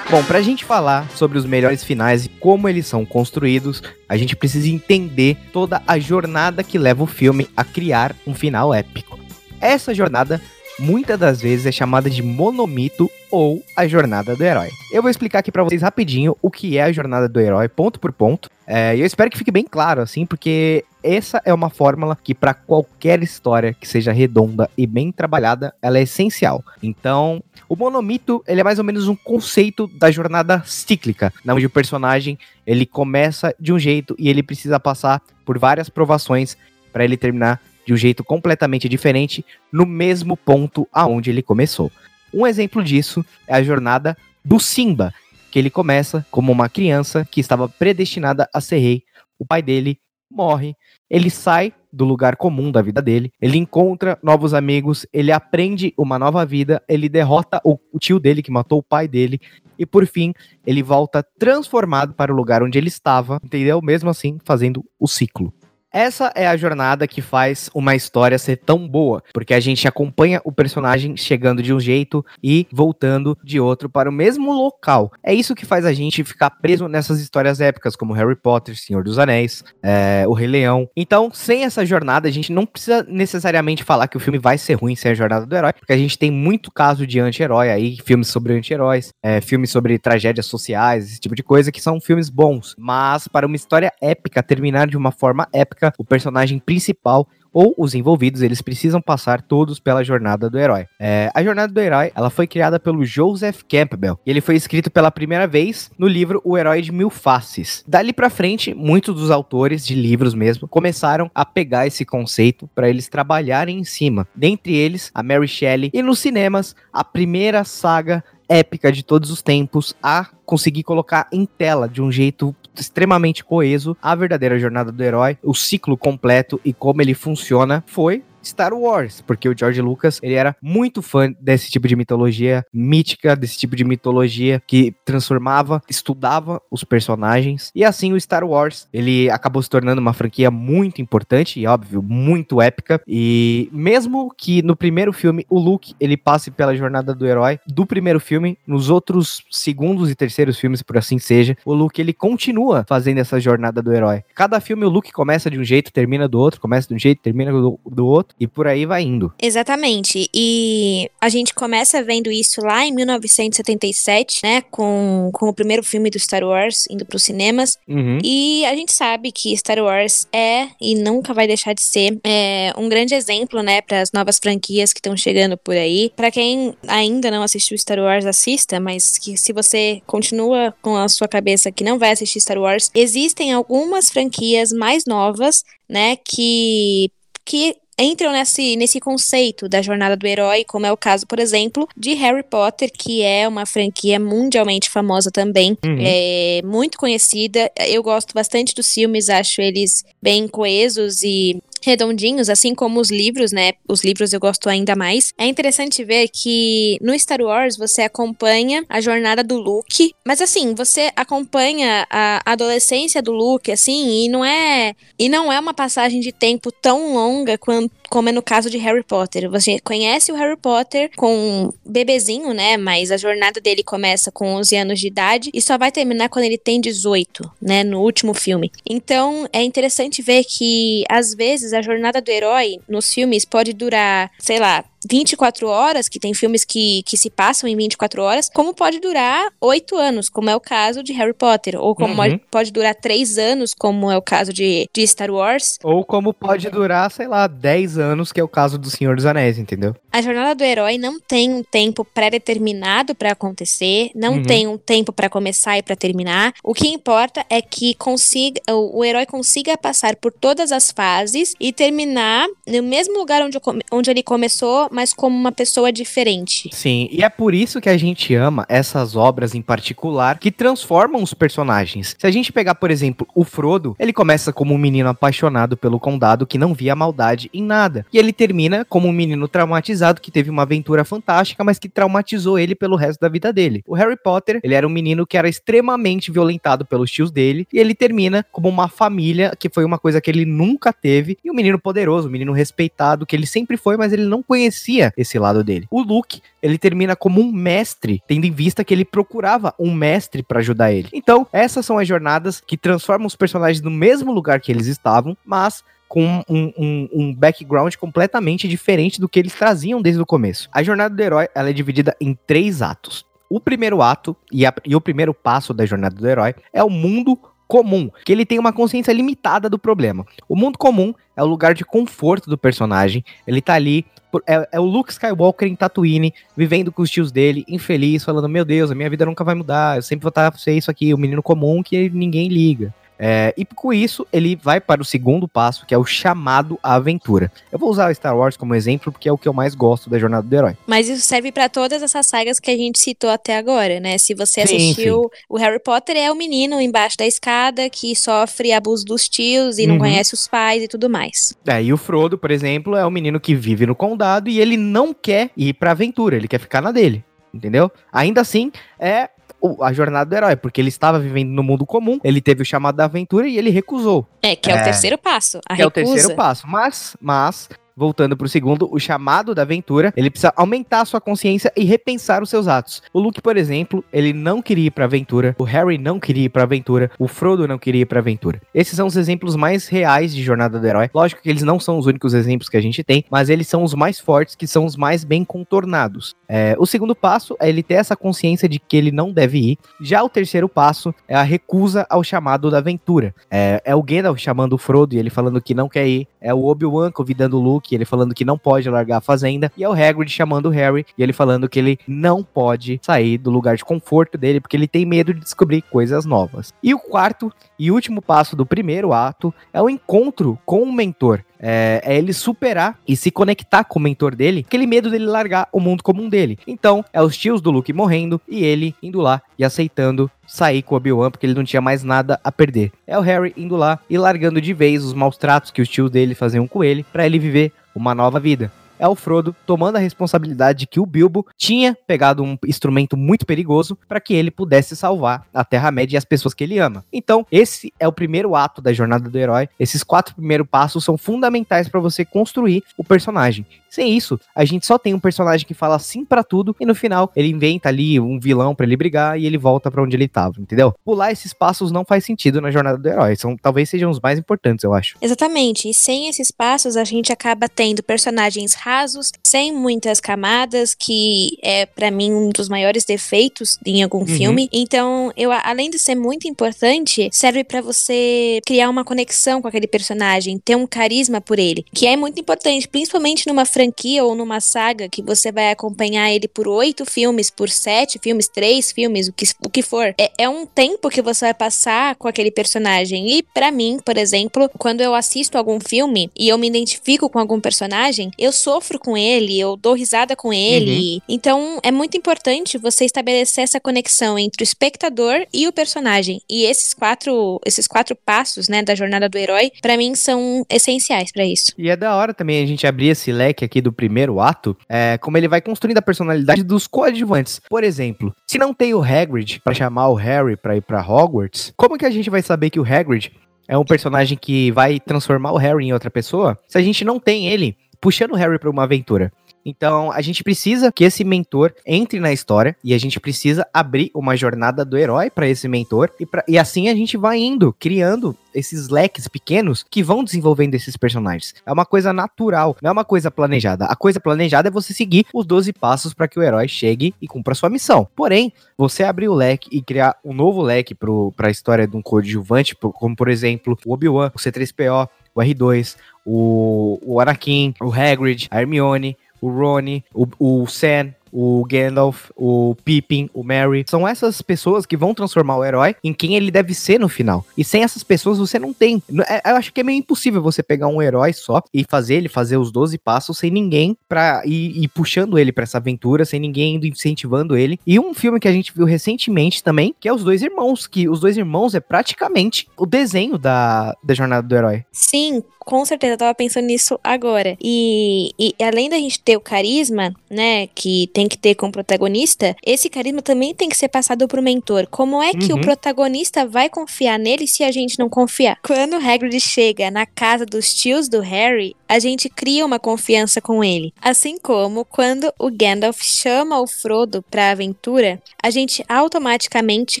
Bom, pra gente falar sobre os melhores finais e como eles são construídos, a gente precisa entender toda a jornada que leva o filme a criar um final épico. Essa jornada, muitas das vezes, é chamada de monomito ou a jornada do herói. Eu vou explicar aqui pra vocês rapidinho o que é a jornada do herói, ponto por ponto. É, eu espero que fique bem claro, assim, porque essa é uma fórmula que pra qualquer história que seja redonda e bem trabalhada, ela é essencial. Então, o monomito, ele é mais ou menos um conceito da jornada cíclica, na onde o personagem, ele começa de um jeito e ele precisa passar por várias provações para ele terminar de um jeito completamente diferente no mesmo ponto aonde ele começou. Um exemplo disso é a jornada do Simba, que ele começa como uma criança que estava predestinada a ser rei. O pai dele morre, ele sai do lugar comum da vida dele, ele encontra novos amigos, ele aprende uma nova vida, ele derrota o, o tio dele que matou o pai dele e por fim ele volta transformado para o lugar onde ele estava, entendeu? Mesmo assim, fazendo o ciclo. Essa é a jornada que faz uma história ser tão boa, porque a gente acompanha o personagem chegando de um jeito e voltando de outro para o mesmo local. É isso que faz a gente ficar preso nessas histórias épicas, como Harry Potter, Senhor dos Anéis, é, O Rei Leão. Então, sem essa jornada, a gente não precisa necessariamente falar que o filme vai ser ruim sem a jornada do herói, porque a gente tem muito caso de anti-herói aí, filmes sobre anti-heróis, é, filmes sobre tragédias sociais, esse tipo de coisa, que são filmes bons. Mas para uma história épica terminar de uma forma épica, o personagem principal ou os envolvidos, eles precisam passar todos pela jornada do herói. É, a jornada do herói, ela foi criada pelo Joseph Campbell, e ele foi escrito pela primeira vez no livro O Herói de Mil Faces. Dali pra frente, muitos dos autores de livros mesmo começaram a pegar esse conceito para eles trabalharem em cima. Dentre eles, a Mary Shelley, e nos cinemas, a primeira saga épica de todos os tempos a conseguir colocar em tela de um jeito extremamente coeso a verdadeira jornada do herói, o ciclo completo e como ele funciona foi Star Wars, porque o George Lucas, ele era muito fã desse tipo de mitologia mítica, desse tipo de mitologia que transformava, estudava os personagens. E assim o Star Wars, ele acabou se tornando uma franquia muito importante e óbvio, muito épica. E mesmo que no primeiro filme o Luke, ele passe pela jornada do herói do primeiro filme, nos outros segundos e terceiros filmes, por assim seja, o Luke ele continua fazendo essa jornada do herói. Cada filme o Luke começa de um jeito, termina do outro, começa de um jeito, termina do, do outro e por aí vai indo. Exatamente. E a gente começa vendo isso lá em 1977, né? Com, com o primeiro filme do Star Wars indo para os cinemas. Uhum. E a gente sabe que Star Wars é e nunca vai deixar de ser é, um grande exemplo, né, para as novas franquias que estão chegando por aí. Para quem ainda não assistiu Star Wars, assista, mas que se você continua com a sua cabeça que não vai assistir Star Wars, existem algumas franquias mais novas, né, que que entram nesse, nesse conceito da jornada do herói, como é o caso, por exemplo, de Harry Potter, que é uma franquia mundialmente famosa também, Uhum. é muito conhecida. Eu gosto bastante dos filmes, acho eles bem coesos e redondinhos, assim como os livros, né? Os livros eu gosto ainda mais. É interessante ver que no Star Wars você acompanha a jornada do Luke, mas assim, você acompanha a adolescência do Luke, assim, e não é e não é uma passagem de tempo tão longa quanto como é no caso de Harry Potter. Você conhece o Harry Potter com bebezinho, né? Mas a jornada dele começa com 11 anos de idade e só vai terminar quando ele tem 18, né? No último filme. Então é interessante ver que às vezes a jornada do herói nos filmes pode durar, sei lá, 24 horas, que tem filmes que, que se passam em 24 horas, como pode durar 8 anos, como é o caso de Harry Potter, ou como Uhum. pode, durar 3 anos, como é o caso de, de Star Wars. Ou como pode durar, sei lá, 10 anos, que é o caso do Senhor dos Anéis, entendeu? A jornada do herói não tem um tempo pré-determinado pra acontecer, não Uhum. tem um tempo pra começar e pra terminar. O que importa é que consiga, o, o herói consiga passar por todas as fases e terminar no mesmo lugar onde, onde ele começou, mas como uma pessoa diferente. Sim, e é por isso que a gente ama essas obras em particular que transformam os personagens. Se a gente pegar, por exemplo, o Frodo, ele começa como um menino apaixonado pelo condado que não via maldade em nada. E ele termina como um menino traumatizado que teve uma aventura fantástica, mas que traumatizou ele pelo resto da vida dele. O Harry Potter, ele era um menino que era extremamente violentado pelos tios dele, e ele termina como uma família, que foi uma coisa que ele nunca teve, e um menino poderoso, um menino respeitado, que ele sempre foi, mas ele não conhecia esse lado dele. O Luke, ele termina como um mestre, tendo em vista que ele procurava um mestre pra ajudar ele. Então, essas são as jornadas que transformam os personagens no mesmo lugar que eles estavam, mas com um, um- um background completamente diferente do que eles traziam desde o começo. A jornada do herói ela é dividida em três atos. O primeiro ato e, a- e o primeiro passo da jornada do herói é o mundo comum, que ele tem uma consciência limitada do problema. O mundo comum é o lugar de conforto do personagem. Ele tá ali é, é o Luke Skywalker em Tatooine, vivendo com os tios dele, infeliz, falando: Meu Deus, a minha vida nunca vai mudar, eu sempre vou estar ser isso aqui, o menino comum que ninguém liga. É, e com isso, ele vai para o segundo passo, que é o chamado à aventura. Eu vou usar o Star Wars como exemplo, porque é o que eu mais gosto da jornada do herói. Mas isso serve pra todas essas sagas que a gente citou até agora, né? Se você Sim, assistiu o Harry Potter, é o menino embaixo da escada que sofre abuso dos tios e não Uhum. conhece os pais e tudo mais. É, e o Frodo, por exemplo, é um menino que vive no condado e ele não quer ir pra aventura, ele quer ficar na dele, entendeu? Ainda assim, é o- a jornada do herói, porque ele estava vivendo no mundo comum, ele teve o chamado da aventura e ele recusou. É, que é, É. o terceiro passo. A que é o recusa. terceiro passo. Mas, mas, voltando pro segundo, o chamado da aventura, ele precisa aumentar a sua consciência e repensar os seus atos. O Luke, por exemplo, ele não queria ir pra aventura, o Harry não queria ir pra aventura, o Frodo não queria ir pra aventura. Esses são os exemplos mais reais de jornada do herói. Lógico que eles não são os únicos exemplos que a gente tem, mas eles são os mais fortes, que são os mais bem contornados. É, o segundo passo é ele ter essa consciência de que ele não deve ir. Já o terceiro passo é a recusa ao chamado da aventura. É, é o Gandalf chamando o Frodo e ele falando que não quer ir. É o Obi-Wan convidando o Luke, ele falando que não pode largar a fazenda. E é o Hagrid chamando o Harry e ele falando que ele não pode sair do lugar de conforto dele porque ele tem medo de descobrir coisas novas. E o quarto e último passo do primeiro ato é o encontro com o mentor. É, é, ele superar e se conectar com o mentor dele, aquele medo dele largar o mundo comum dele. Então, é os tios do Luke morrendo e ele indo lá e aceitando sair com o Obi-Wan porque ele não tinha mais nada a perder. É o Harry indo lá e largando de vez os maus tratos que os tios dele faziam com ele para ele viver uma nova vida é o Frodo tomando a responsabilidade de que o Bilbo tinha pegado um instrumento muito perigoso para que ele pudesse salvar a Terra-média e as pessoas que ele ama. Então, esse é o primeiro ato da jornada do herói. Esses quatro primeiros passos são fundamentais para você construir o personagem. Sem isso, a gente só tem um personagem que fala sim para tudo e no final ele inventa ali um vilão para ele brigar e ele volta para onde ele tava, entendeu? Pular esses passos não faz sentido na jornada do herói, são talvez sejam os mais importantes, eu acho. Exatamente. E sem esses passos a gente acaba tendo personagens rasos, sem muitas camadas, que é para mim um dos maiores defeitos em algum uhum. filme. Então, eu além de ser muito importante, serve para você criar uma conexão com aquele personagem, ter um carisma por ele, que é muito importante, principalmente numa franquia ou numa saga que você vai acompanhar ele por oito filmes, por sete filmes, três filmes, o que, o que for, é, é um tempo que você vai passar com aquele personagem. E para mim, por exemplo, quando eu assisto algum filme e eu me identifico com algum personagem, eu sofro com ele, eu dou risada com ele. Uhum. Então é muito importante você estabelecer essa conexão entre o espectador e o personagem. E esses quatro, esses quatro passos, né, da jornada do herói, para mim são essenciais para isso. E é da hora também a gente abrir esse leque aqui do primeiro ato, é, como ele vai construindo a personalidade dos coadjuvantes. Por exemplo, se não tem o Hagrid para chamar o Harry para ir para Hogwarts, como que a gente vai saber que o Hagrid é um personagem que vai transformar o Harry em outra pessoa se a gente não tem ele puxando o Harry para uma aventura? Então, a gente precisa que esse mentor entre na história e a gente precisa abrir uma jornada do herói para esse mentor e, pra, e assim a gente vai indo, criando esses leques pequenos que vão desenvolvendo esses personagens. É uma coisa natural, não é uma coisa planejada. A coisa planejada é você seguir os 12 passos para que o herói chegue e cumpra sua missão. Porém, você abrir o leque e criar um novo leque para a história de um coadjuvante, como por exemplo o Obi-Wan, o C3PO, o R2, o, o Anakin, o Hagrid, a Hermione, o Rony, o, o Sam, o Gandalf, o Pippin, o Merry. São essas pessoas que vão transformar o herói em quem ele deve ser no final. E sem essas pessoas você não tem. É, eu acho que é meio impossível você pegar um herói só e fazer ele fazer os 12 passos sem ninguém pra ir, ir puxando ele para essa aventura, sem ninguém indo incentivando ele. E um filme que a gente viu recentemente também, que é Os Dois Irmãos, que Os Dois Irmãos é praticamente o desenho da, da jornada do herói. Sim, com certeza, eu tava pensando nisso agora. E, e além da gente ter o carisma, né, que tem que ter com o protagonista, esse carisma também tem que ser passado pro mentor. Como é que uhum. o protagonista vai confiar nele se a gente não confiar? Quando o Hagrid chega na casa dos tios do Harry, a gente cria uma confiança com ele. Assim como quando o Gandalf chama o Frodo pra aventura, a gente automaticamente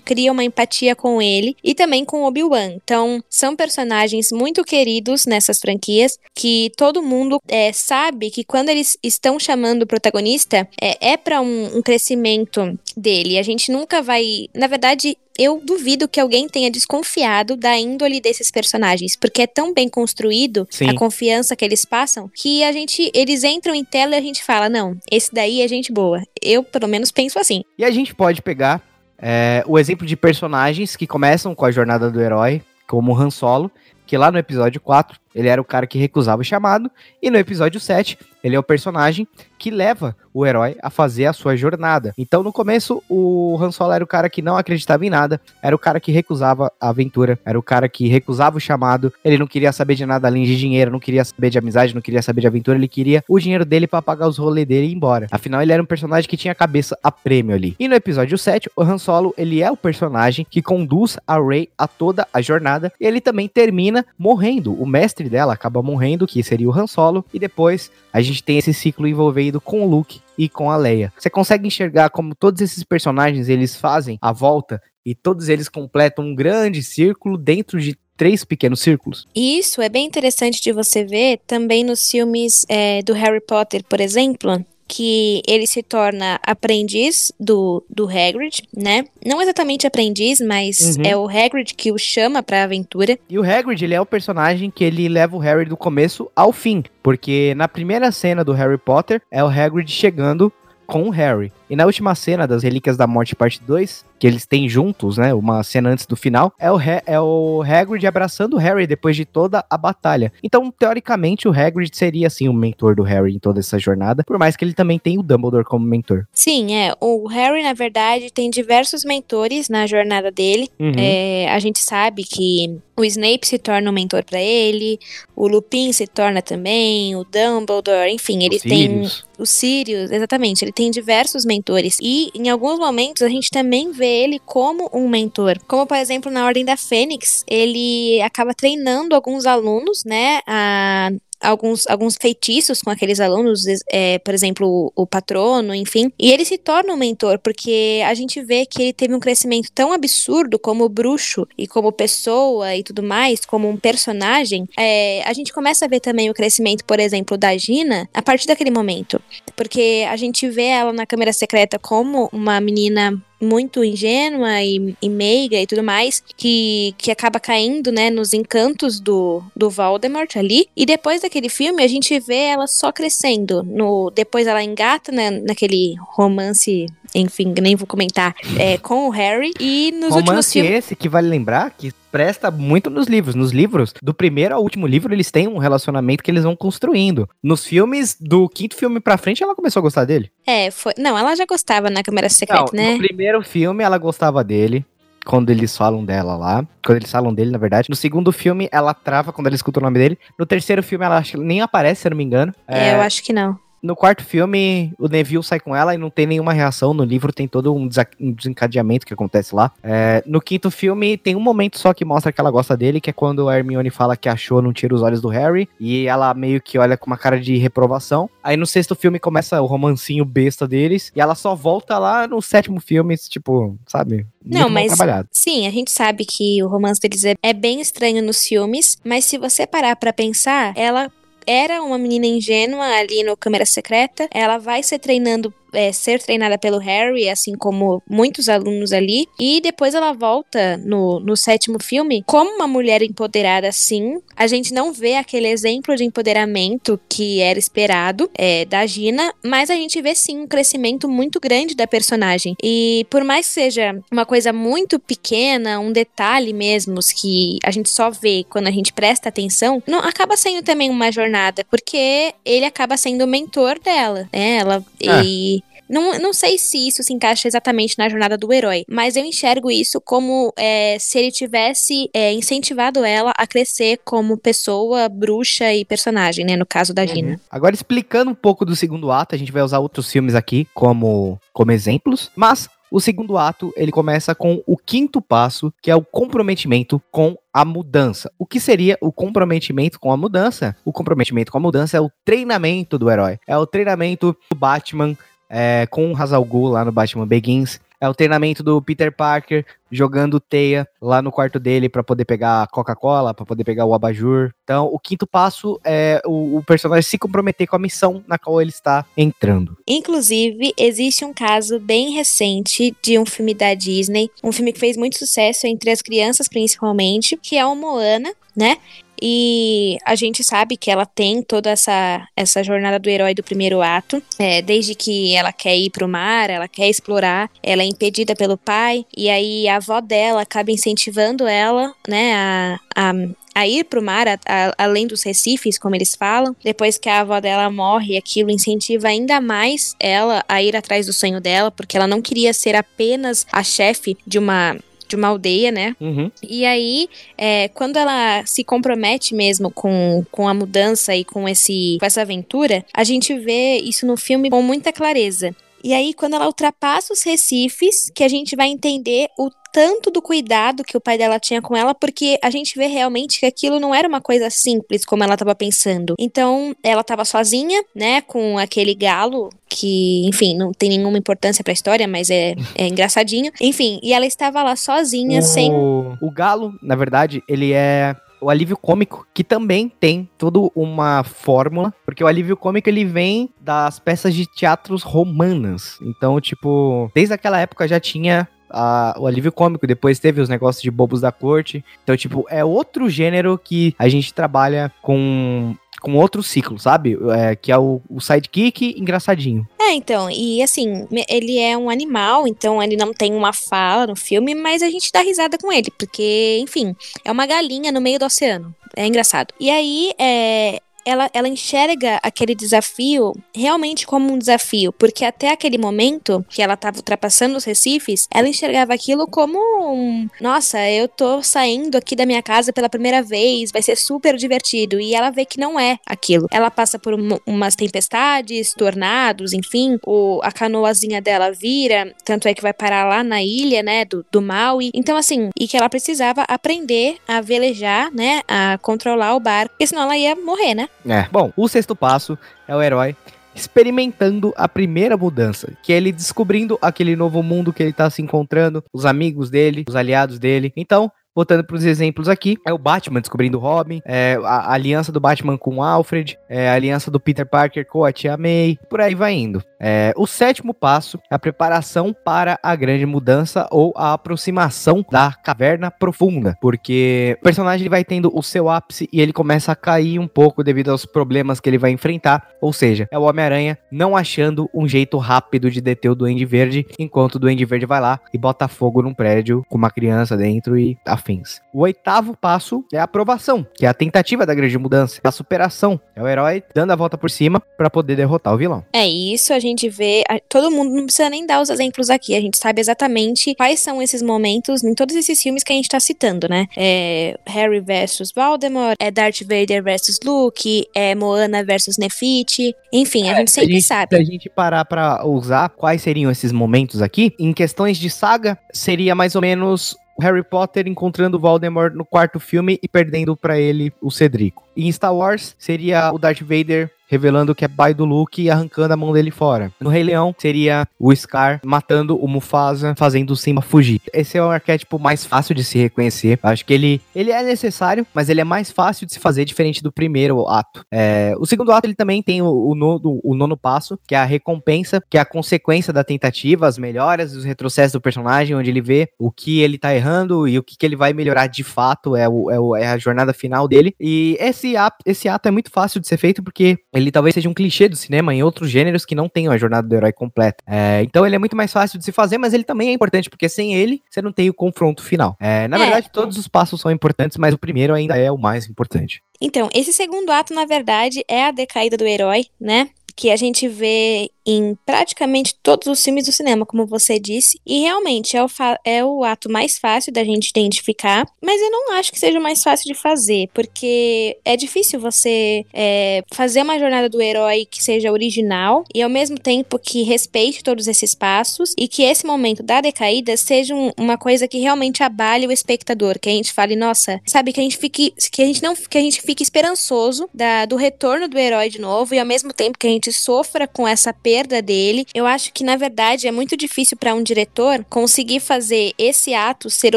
cria uma empatia com ele e também com Obi-Wan. Então, são personagens muito queridos nessas franquias que todo mundo é, sabe que quando eles estão chamando o protagonista é, é para um, um crescimento dele. A gente nunca vai. Na verdade, eu duvido que alguém tenha desconfiado da índole desses personagens, porque é tão bem construído Sim. a confiança que eles passam que a gente eles entram em tela e a gente fala, não, esse daí é gente boa. Eu pelo menos penso assim. E a gente pode pegar é, o exemplo de personagens que começam com a jornada do herói, como Han Solo, que lá no episódio 4 ele era o cara que recusava o chamado, e no episódio 7 ele é o personagem que leva o herói a fazer a sua jornada. Então, no começo, o Han Solo era o cara que não acreditava em nada, era o cara que recusava a aventura, era o cara que recusava o chamado, ele não queria saber de nada além de dinheiro, não queria saber de amizade, não queria saber de aventura, ele queria o dinheiro dele para pagar os rolês dele e ir embora. Afinal, ele era um personagem que tinha cabeça a prêmio ali. E no episódio 7, o Han Solo, ele é o personagem que conduz a Rey a toda a jornada, e ele também termina morrendo. O mestre dela acaba morrendo, que seria o Han Solo, e depois a gente tem esse ciclo envolvido com o Luke e com a Leia. Você consegue enxergar como todos esses personagens eles fazem a volta e todos eles completam um grande círculo dentro de três pequenos círculos. Isso é bem interessante de você ver também nos filmes é, do Harry Potter, por exemplo, que ele se torna aprendiz do, do Hagrid, né? Não exatamente aprendiz, mas uhum. é o Hagrid que o chama pra aventura. E o Hagrid, ele é o personagem que ele leva o Harry do começo ao fim, porque na primeira cena do Harry Potter é o Hagrid chegando com o Harry. E na última cena das Relíquias da Morte, parte 2, que eles têm juntos, né? Uma cena antes do final, é o, Ha- é o Hagrid abraçando o Harry depois de toda a batalha. Então, teoricamente, o Hagrid seria, assim, o mentor do Harry em toda essa jornada, por mais que ele também tenha o Dumbledore como mentor. Sim, é. O Harry, na verdade, tem diversos mentores na jornada dele. Uhum. É, a gente sabe que o Snape se torna um mentor pra ele, o Lupin se torna também, o Dumbledore, enfim, ele Os tem Sirius. o Sirius, exatamente, ele tem diversos mentores. E em alguns momentos a gente também vê ele como um mentor. Como, por exemplo, na Ordem da Fênix, ele acaba treinando alguns alunos, né, a alguns, alguns feitiços com aqueles alunos, é, por exemplo, o, o patrono, enfim. E ele se torna um mentor, porque a gente vê que ele teve um crescimento tão absurdo como bruxo e como pessoa e tudo mais, como um personagem. É, a gente começa a ver também o crescimento, por exemplo, da Gina a partir daquele momento. Porque a gente vê ela na câmera secreta como uma menina muito ingênua e, e meiga e tudo mais, que, que acaba caindo, né, nos encantos do, do Voldemort ali. E depois daquele filme, a gente vê ela só crescendo. No, depois ela engata né, naquele romance, enfim, nem vou comentar, é, com o Harry. E nos últimos Romance filmes. esse que vale lembrar que presta muito nos livros. Nos livros, do primeiro ao último livro, eles têm um relacionamento que eles vão construindo. Nos filmes, do quinto filme pra frente, ela começou a gostar dele. É, foi. Não, ela já gostava na câmera Não, secreta, né? no primeiro filme, ela gostava dele. Quando eles falam dela lá. Quando eles falam dele, na verdade. No segundo filme, ela trava quando ela escuta o nome dele. No terceiro filme, ela acho que nem aparece, se eu não me engano. É, eu acho que não. No quarto filme, o Neville sai com ela e não tem nenhuma reação. No livro tem todo um, desencadeamento que acontece lá. É, no quinto filme, tem um momento só que mostra que ela gosta dele, que é quando a Hermione fala que achou não tira os olhos do Harry. E ela meio que olha com uma cara de reprovação. Aí no sexto filme começa o romancinho besta deles. E ela só volta lá no sétimo filme, tipo, sabe? Não, Muito mas-. Sim, a gente sabe que o romance deles é, é bem estranho nos filmes, mas se você parar pra pensar, ela era uma menina ingênua ali no Câmera Secreta, ela vai ser treinando. É, ser treinada pelo Harry, assim como muitos alunos ali, e depois ela volta no, no sétimo filme como uma mulher empoderada, sim. A gente não vê aquele exemplo de empoderamento que era esperado é, da Gina, mas a gente vê sim um crescimento muito grande da personagem. E por mais que seja uma coisa muito pequena, um detalhe mesmo, que a gente só vê quando a gente presta atenção, não acaba sendo também uma jornada, porque ele acaba sendo o mentor dela, né? Ela É. e não, não sei se isso se encaixa exatamente na jornada do herói, mas eu enxergo isso como é, se ele tivesse é, incentivado ela a crescer como pessoa, bruxa e personagem, né? No caso da Gina. Agora, explicando um pouco do segundo ato, a gente vai usar outros filmes aqui como, como exemplos, mas o segundo ato ele começa com o quinto passo, que é o comprometimento com a mudança. O que seria o comprometimento com a mudança? O comprometimento com a mudança é o treinamento do herói, é o treinamento do Batman é, com o Hazal Ghul lá no Batman Begins. É o treinamento do Peter Parker jogando teia lá no quarto dele pra poder pegar a Coca-Cola, pra poder pegar o abajur. Então, o quinto passo é o, o personagem se comprometer com a missão na qual ele está entrando. Inclusive, existe um caso bem recente de um filme da Disney, um filme que fez muito sucesso entre as crianças principalmente, que é o Moana, né? E a gente sabe que ela tem toda essa, essa jornada do herói do primeiro ato, é, desde que ela quer ir pro mar, ela quer explorar, ela é impedida pelo pai, e aí a avó dela acaba incentivando ela, né, a, a a ir pro mar, a- a- além dos recifes, como eles falam. Depois que a avó dela morre, aquilo incentiva ainda mais ela a ir atrás do sonho dela, porque ela não queria ser apenas a chefe de uma de uma aldeia, né? Uhum. E aí, é, quando ela se compromete mesmo com, com a mudança e com, esse, com essa aventura, a gente vê isso no filme com muita clareza. E aí, quando ela ultrapassa os recifes, que a gente vai entender o tanto do cuidado que o pai dela tinha com ela, porque a gente vê realmente que aquilo não era uma coisa simples como ela estava pensando. Então, ela estava sozinha, né, com aquele galo que, enfim, não tem nenhuma importância pra história, mas é, é engraçadinho. Enfim, e ela estava lá sozinha, sem o, o Galo, na verdade, ele é o alívio cômico, que também tem toda uma fórmula, porque o alívio cômico ele vem das peças de teatros romanas. Então, tipo, desde aquela época já tinha a- o alívio cômico, depois teve os negócios de bobos da corte. Então, tipo, é outro gênero que a gente trabalha com com outro ciclo, sabe? É, que é o, o sidekick engraçadinho. É, então, e assim, ele é um animal, então ele não tem uma fala no filme, mas a gente dá risada com ele, porque, enfim, é uma galinha no meio do oceano. É engraçado. E aí, é. Ela, ela enxerga aquele desafio realmente como um desafio, porque até aquele momento que ela estava ultrapassando os recifes, ela enxergava aquilo como um. Nossa, eu tô saindo aqui da minha casa pela primeira vez, vai ser super divertido. E ela vê que não é aquilo. Ela passa por um- umas tempestades, tornados, enfim, o, a canoazinha dela vira, tanto é que vai parar lá na ilha, né, do, do Maui. Então, assim, e que ela precisava aprender a velejar, né, a controlar o barco, porque senão ela ia morrer, né? É. Bom, o sexto passo é o herói experimentando a primeira mudança, que é ele descobrindo aquele novo mundo que ele tá se encontrando, os amigos dele, os aliados dele. Então, Voltando para os exemplos aqui, é o Batman descobrindo o Robin, é a, a aliança do Batman com o Alfred, é a aliança do Peter Parker com a Tia May, por aí vai indo. É, o sétimo passo é a preparação para a grande mudança ou a aproximação da caverna profunda, porque o personagem vai tendo o seu ápice e ele começa a cair um pouco devido aos problemas que ele vai enfrentar, ou seja, é o Homem-Aranha não achando um jeito rápido de deter o Duende Verde, enquanto o Duende Verde vai lá e bota fogo num prédio com uma criança dentro e afins. O oitavo passo é a aprovação, que é a tentativa da grande mudança, a superação, é o herói dando a volta por cima para poder derrotar o vilão. É isso, a gente vê. a- todo mundo não precisa nem dar os exemplos aqui. A gente sabe exatamente quais são esses momentos em todos esses filmes que a gente tá citando, né? É Harry versus Voldemort, é Darth Vader versus Luke, é Moana versus Nefite. Enfim, a gente sempre É, a gente, sabe. Se a gente parar pra usar quais seriam esses momentos aqui, em questões de saga, seria mais ou menos Harry Potter encontrando Voldemort no quarto filme e perdendo pra ele o Cedrico. E em Star Wars, seria o Darth Vader revelando que é pai do Luke e arrancando a mão dele fora. No Rei Leão, seria o Scar matando o Mufasa, fazendo o Simba fugir. Esse é o arquétipo mais fácil de se reconhecer. Acho que ele, ele é necessário, mas ele é mais fácil de se fazer diferente do primeiro ato. É, o segundo ato, ele também tem o, o, nono, o nono passo, que é a recompensa, que é a consequência da tentativa, as melhoras, os retrocessos do personagem, onde ele vê o que ele tá errando e o que, que ele vai melhorar de fato, é, o, é, o- é a jornada final dele. E esse esse ato é muito fácil de ser feito porque ele talvez seja um clichê do cinema em outros gêneros que não tenham a jornada do herói completa. É, então ele é muito mais fácil de se fazer, mas ele também é importante, porque sem ele, você não tem o confronto final. É, na É. verdade, todos os passos são importantes, mas o primeiro ainda é o mais importante. Então, esse segundo ato, na verdade, é a decaída do herói, né? Que a gente vê em praticamente todos os filmes do cinema, como você disse. E realmente é o, é o ato mais fácil da gente identificar. Mas eu não acho que seja o mais fácil de fazer, porque é difícil você é, fazer uma jornada do herói que seja original e ao mesmo tempo que respeite todos esses passos e que esse momento da decaída seja um- uma coisa que realmente abale o espectador, que a gente fale, nossa, sabe, que a gente fique, que a gente não, que a gente fique esperançoso da, do retorno do herói de novo e ao mesmo tempo que a gente sofra com essa perda dele. Eu acho que na verdade é muito difícil para um diretor conseguir fazer esse ato ser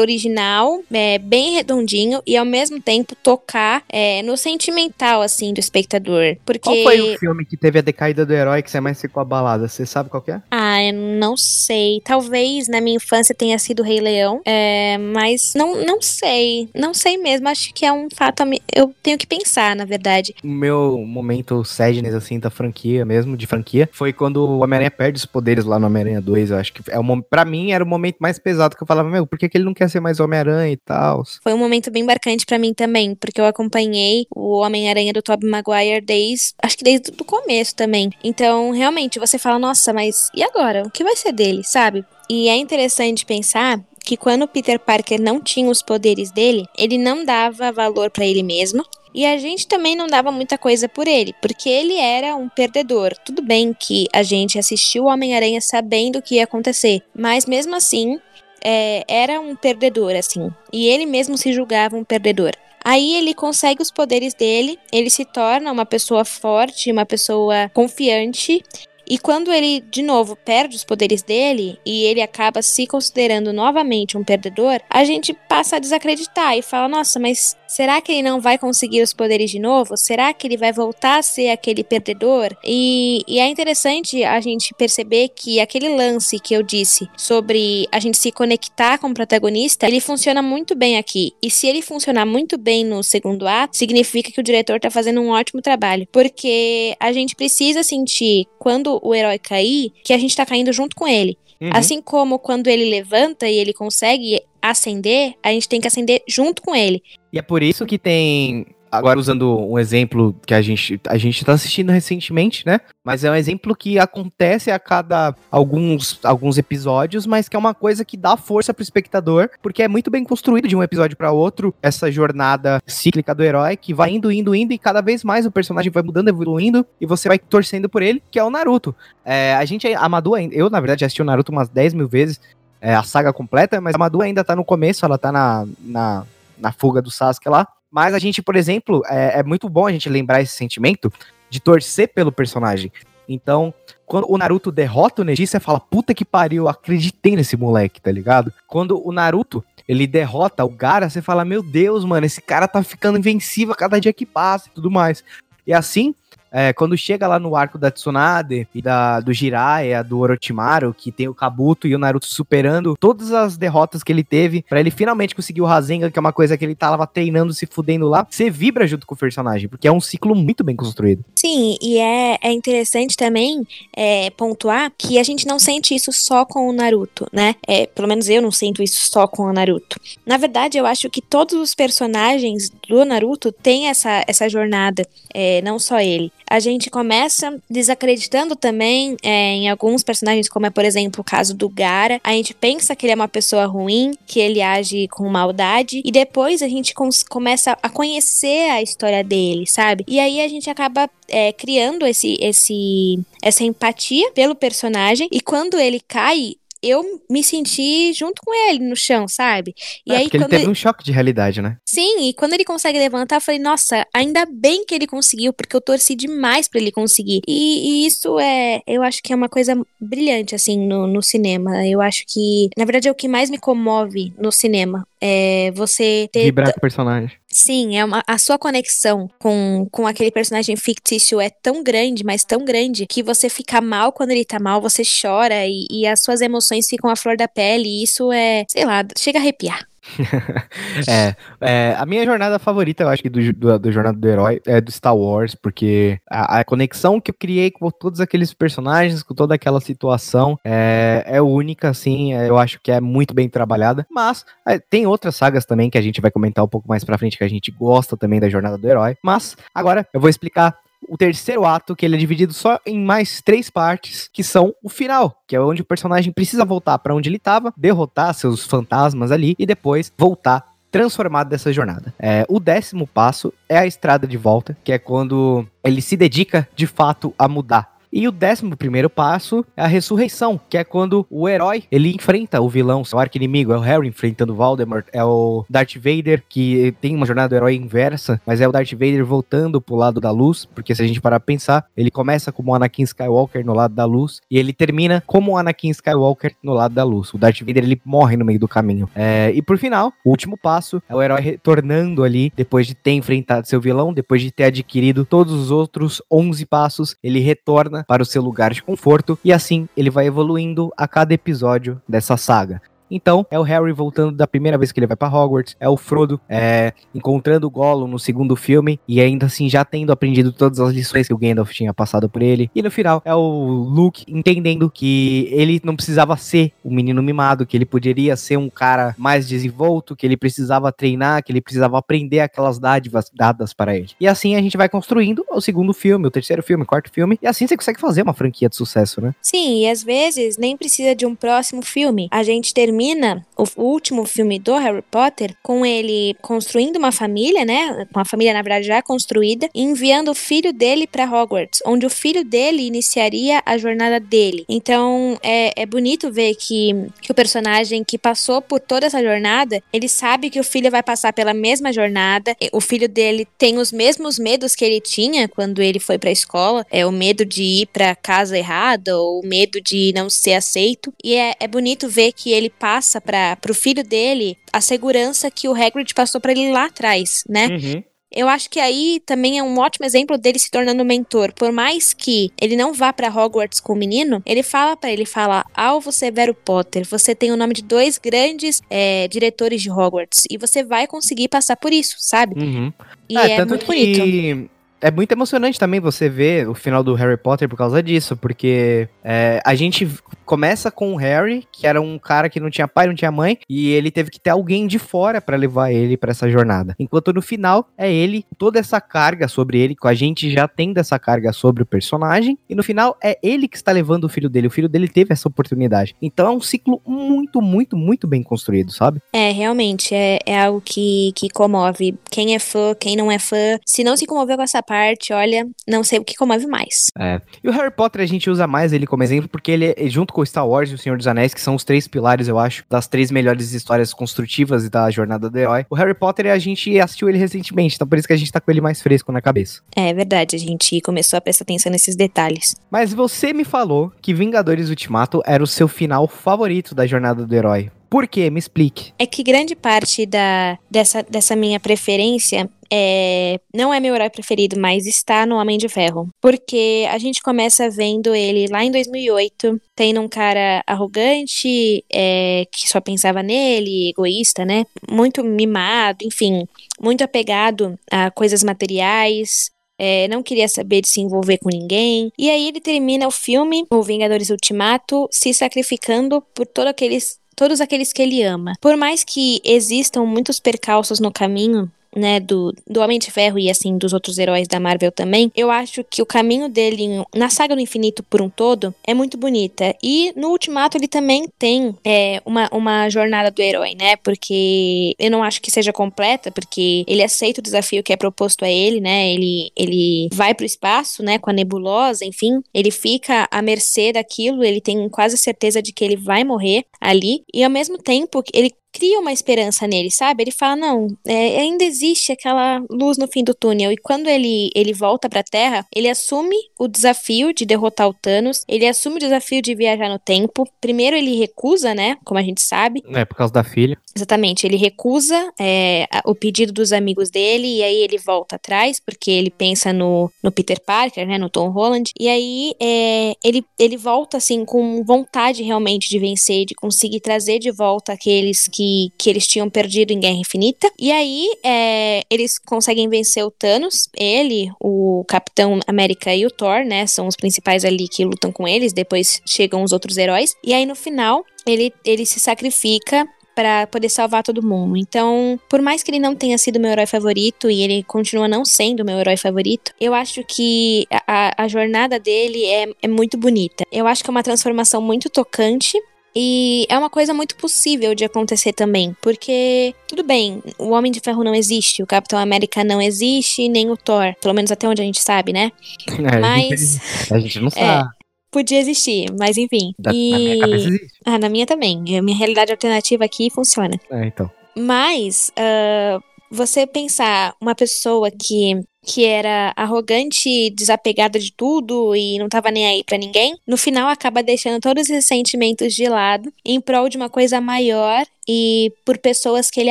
original, é, bem redondinho e ao mesmo tempo tocar é, no sentimental assim do espectador, porque Qual foi o filme que teve a decaída do herói que você mais ficou abalada? Você sabe qual que é? Ah, eu não sei. Talvez na minha infância tenha sido Rei Leão. É, mas não, não sei. Não sei mesmo. Acho que é um fato. Eu tenho que pensar, na verdade. O meu momento sadness, assim, da franquia mesmo, de franquia, foi quando o Homem-Aranha perde os poderes lá no Homem-Aranha 2. Eu acho que é o, pra mim era o momento mais pesado que eu falava, meu, por que, que ele não quer ser mais Homem-Aranha e tal? Foi um momento bem marcante pra mim também, porque eu acompanhei o Homem-Aranha do Tobey Maguire desde. Acho que desde o começo também. Então, realmente, você fala, nossa, mas e agora? O que vai ser dele, sabe? E é interessante pensar que quando o Peter Parker não tinha os poderes dele, ele não dava valor pra ele mesmo. E a gente também não dava muita coisa por ele, porque ele era um perdedor. Tudo bem que a gente assistiu o Homem-Aranha sabendo o que ia acontecer, mas mesmo assim, é, era um perdedor, assim. E ele mesmo se julgava um perdedor. Aí ele consegue os poderes dele, ele se torna uma pessoa forte, uma pessoa confiante. E quando ele, de novo, perde os poderes dele e ele acaba se considerando novamente um perdedor, a gente passa a desacreditar e fala: nossa, mas será que ele não vai conseguir os poderes de novo? Será que ele vai voltar a ser aquele perdedor? E, e é interessante a gente perceber que aquele lance que eu disse sobre a gente se conectar com o protagonista, ele funciona muito bem aqui. E se ele funcionar muito bem no segundo ato, significa que o diretor tá fazendo um ótimo trabalho. Porque a gente precisa sentir, quando o herói cair, que a gente tá caindo junto com ele. Uhum. Assim como quando ele levanta e ele consegue acender, a gente tem que acender junto com ele. E é por isso que tem. Agora, usando um exemplo que a gente, a gente tá assistindo recentemente, né? Mas é um exemplo que acontece a cada alguns, alguns episódios, mas que é uma coisa que dá força pro espectador, porque é muito bem construído de um episódio para outro, essa jornada cíclica do herói, que vai indo, indo, indo, e cada vez mais o personagem vai mudando, evoluindo, e você vai torcendo por ele, que é o Naruto. É, a gente, a Madu, ainda- eu, na verdade, já assisti o Naruto umas 10 mil vezes, é, a saga completa, mas a Madu ainda tá no começo, ela tá na, na, na fuga do Sasuke lá. Mas a gente, por exemplo, é, é muito bom a gente lembrar esse sentimento de torcer pelo personagem. Então, quando o Naruto derrota o Neji, você fala, puta que pariu, acreditei nesse moleque, tá ligado? Quando o Naruto, ele derrota o Gara, você fala, meu Deus, mano, esse cara tá ficando invencível a cada dia que passa e tudo mais. E assim, é, quando chega lá no arco da Tsunade e da, do Jiraiya, do Orochimaru, que tem o Kabuto e o Naruto superando todas as derrotas que ele teve, pra ele finalmente conseguir o Rasengan, que é uma coisa que ele tava treinando, se fudendo lá, você vibra junto com o personagem, porque é um ciclo muito bem construído. Sim, e é, é interessante também é, pontuar que a gente não sente isso só com o Naruto, né? É, pelo menos eu não sinto isso só com o Naruto. Na verdade, eu acho que todos os personagens do Naruto têm essa, essa jornada, é, não só ele. A gente começa desacreditando também é, em alguns personagens, como é, por exemplo, o caso do Gara. A gente pensa que ele é uma pessoa ruim, que ele age com maldade, e depois a gente começa a conhecer a história dele, sabe? E aí a gente acaba é, criando esse, esse, essa empatia pelo personagem, e quando ele cai. Eu me senti junto com ele no chão, sabe? E É, aí, porque ele quando teve ele- um choque de realidade, né? Sim, e quando ele consegue levantar, eu falei, nossa, ainda bem que ele conseguiu, porque eu torci demais pra ele conseguir. E, e isso é, eu acho que é uma coisa brilhante, assim, no, no cinema. Eu acho que, na verdade, é o que mais me comove no cinema. É você ter. Vibrar com o personagem. Sim, é uma, a sua conexão com, com aquele personagem fictício é tão grande, mas tão grande, que você fica mal quando ele tá mal, você chora e, e as suas emoções ficam à flor da pele. E isso é, sei lá, chega a arrepiar. É, é, a minha jornada favorita, eu acho que do, do, do Jornada do Herói é do Star Wars, porque a, a conexão que eu criei com todos aqueles personagens, com toda aquela situação, é, é única, assim, é, eu acho que é muito bem trabalhada, mas é, tem outras sagas também que a gente vai comentar um pouco mais pra frente, que a gente gosta também da Jornada do Herói, mas agora eu vou explicar o terceiro ato, que ele é dividido só em mais três partes, que são o final, que é onde o personagem precisa voltar pra onde ele tava, derrotar seus fantasmas ali e depois voltar transformado dessa jornada. É, o décimo passo é a estrada de volta, que é quando ele se dedica de fato a mudar. E o décimo primeiro passo é a ressurreição, que é quando o herói ele enfrenta o vilão, seu arco inimigo, é o Harry enfrentando o Voldemort, é o Darth Vader que tem uma jornada do herói inversa, mas é o Darth Vader voltando pro lado da luz, porque se a gente parar pra pensar, ele começa como o Anakin Skywalker no lado da luz e ele termina como o Anakin Skywalker no lado da luz. O Darth Vader ele morre no meio do caminho. É, e por final, o último passo é o herói retornando ali depois de ter enfrentado seu vilão, depois de ter adquirido todos os outros 11 passos, ele retorna para o seu lugar de conforto e assim ele vai evoluindo a cada episódio dessa saga. Então, é o Harry voltando da primeira vez que ele vai pra Hogwarts, é o Frodo é, encontrando o Gollum no segundo filme e ainda assim já tendo aprendido todas as lições que o Gandalf tinha passado por ele. E no final, é o Luke entendendo que ele não precisava ser um menino mimado, que ele poderia ser um cara mais desenvolto, que ele precisava treinar, que ele precisava aprender aquelas dádivas dadas para ele. E assim a gente vai construindo o segundo filme, o terceiro filme, o quarto filme, e assim você consegue fazer uma franquia de sucesso, né? Sim, e às vezes nem precisa de um próximo filme. A gente termina termina o, último filme do Harry Potter com ele construindo uma família, né? Com a família, na verdade, já construída, enviando o filho dele para Hogwarts, onde o filho dele iniciaria a jornada dele. Então é, é bonito ver que, que o personagem que passou por toda essa jornada, ele sabe que o filho vai passar pela mesma jornada. O filho dele tem os mesmos medos que ele tinha quando ele foi pra escola. É o medo de ir pra casa errada, ou o medo de não ser aceito. E é, é bonito ver que ele passa para pro filho dele a segurança que o Hagrid passou para ele lá atrás, né? Uhum. Eu acho que aí também é um ótimo exemplo dele se tornando mentor. Por mais que ele não vá para Hogwarts com o menino, ele fala para ele, fala, Alvo Severo Potter, você tem o nome de dois grandes é, diretores de Hogwarts e você vai conseguir passar por isso, sabe? Uhum. E é, tanto muito bonito. que é muito emocionante também você ver o final do Harry Potter por causa disso, porque é, a gente começa com o Harry, que era um cara que não tinha pai, não tinha mãe, e ele teve que ter alguém de fora pra levar ele pra essa jornada. Enquanto no final é ele, toda essa carga sobre ele, com a gente já tendo essa carga sobre o personagem, e no final é ele que está levando o filho dele. O filho dele teve essa oportunidade. Então é um ciclo muito, muito, muito bem construído, sabe? É, realmente, é, é algo que, que comove. Quem é fã, quem não é fã. Se não se comoveu com essa parte, olha, não sei o que comove mais. É. E o Harry Potter a gente usa mais ele como exemplo porque ele é junto com Star Wars e o Senhor dos Anéis, que são os três pilares, eu acho, das três melhores histórias construtivas da jornada do herói. O Harry Potter a gente assistiu ele recentemente, então por isso que a gente tá com ele mais fresco na cabeça. É verdade, a gente começou a prestar atenção nesses detalhes. Mas você me falou que Vingadores Ultimato era o seu final favorito da jornada do herói. Por quê? Me explique. É que grande parte da, dessa, dessa minha preferência é, não é meu herói preferido, mas está no Homem de Ferro. Porque a gente começa vendo ele lá em 2008, tendo um cara arrogante, é, que só pensava nele, egoísta, né? Muito mimado, enfim, muito apegado a coisas materiais. é, não queria saber de se envolver com ninguém. E aí ele termina o filme, o Vingadores Ultimato, se sacrificando por todo aqueles todos aqueles que ele ama. Por mais que existam muitos percalços no caminho, né, do, do Homem de Ferro e assim dos outros heróis da Marvel também, eu acho que o caminho dele na saga do infinito por um todo é muito bonita. E no Ultimato ele também tem é, uma, uma jornada do herói, né? Porque eu não acho que seja completa, porque ele aceita o desafio que é proposto a ele, né? Ele, ele vai pro espaço, né, com a nebulosa, enfim, ele fica à mercê daquilo, ele tem quase certeza de que ele vai morrer ali, e ao mesmo tempo ele cria uma esperança nele, sabe? Ele fala, não, é, ainda existe aquela luz no fim do túnel. E quando ele, ele volta pra Terra, ele assume o desafio de derrotar o Thanos, ele assume o desafio de viajar no tempo. Primeiro ele recusa, né? Como a gente sabe. É, por causa da filha. Exatamente, ele recusa é, o pedido dos amigos dele e aí ele volta atrás, porque ele pensa no, no Peter Parker, né, no Tom Holland, e aí é, ele, ele volta assim com vontade realmente de vencer, de conseguir trazer de volta aqueles que, que eles tinham perdido em Guerra Infinita, e aí é, eles conseguem vencer o Thanos, ele, o Capitão América e o Thor, né, são os principais ali que lutam com eles, depois chegam os outros heróis, e aí no final ele, ele se sacrifica Pra poder salvar todo mundo. Então, por mais que ele não tenha sido meu herói favorito e ele continua não sendo meu herói favorito, eu acho que a, a jornada dele é, é muito bonita. Eu acho que é uma transformação muito tocante. E é uma coisa muito possível de acontecer também, porque tudo bem, o Homem de Ferro não existe, o Capitão América não existe, nem o Thor, pelo menos até onde a gente sabe, né? É, Mas A gente não sabe. podia existir, mas enfim. Da- e... Na minha cabeça existe. Ah, na minha também. A minha realidade alternativa aqui funciona. É, então. Mas ah, você pensar uma pessoa que, que era arrogante, desapegada de tudo e não tava nem aí pra ninguém, no final acaba deixando todos esses sentimentos de lado em prol de uma coisa maior e por pessoas que ele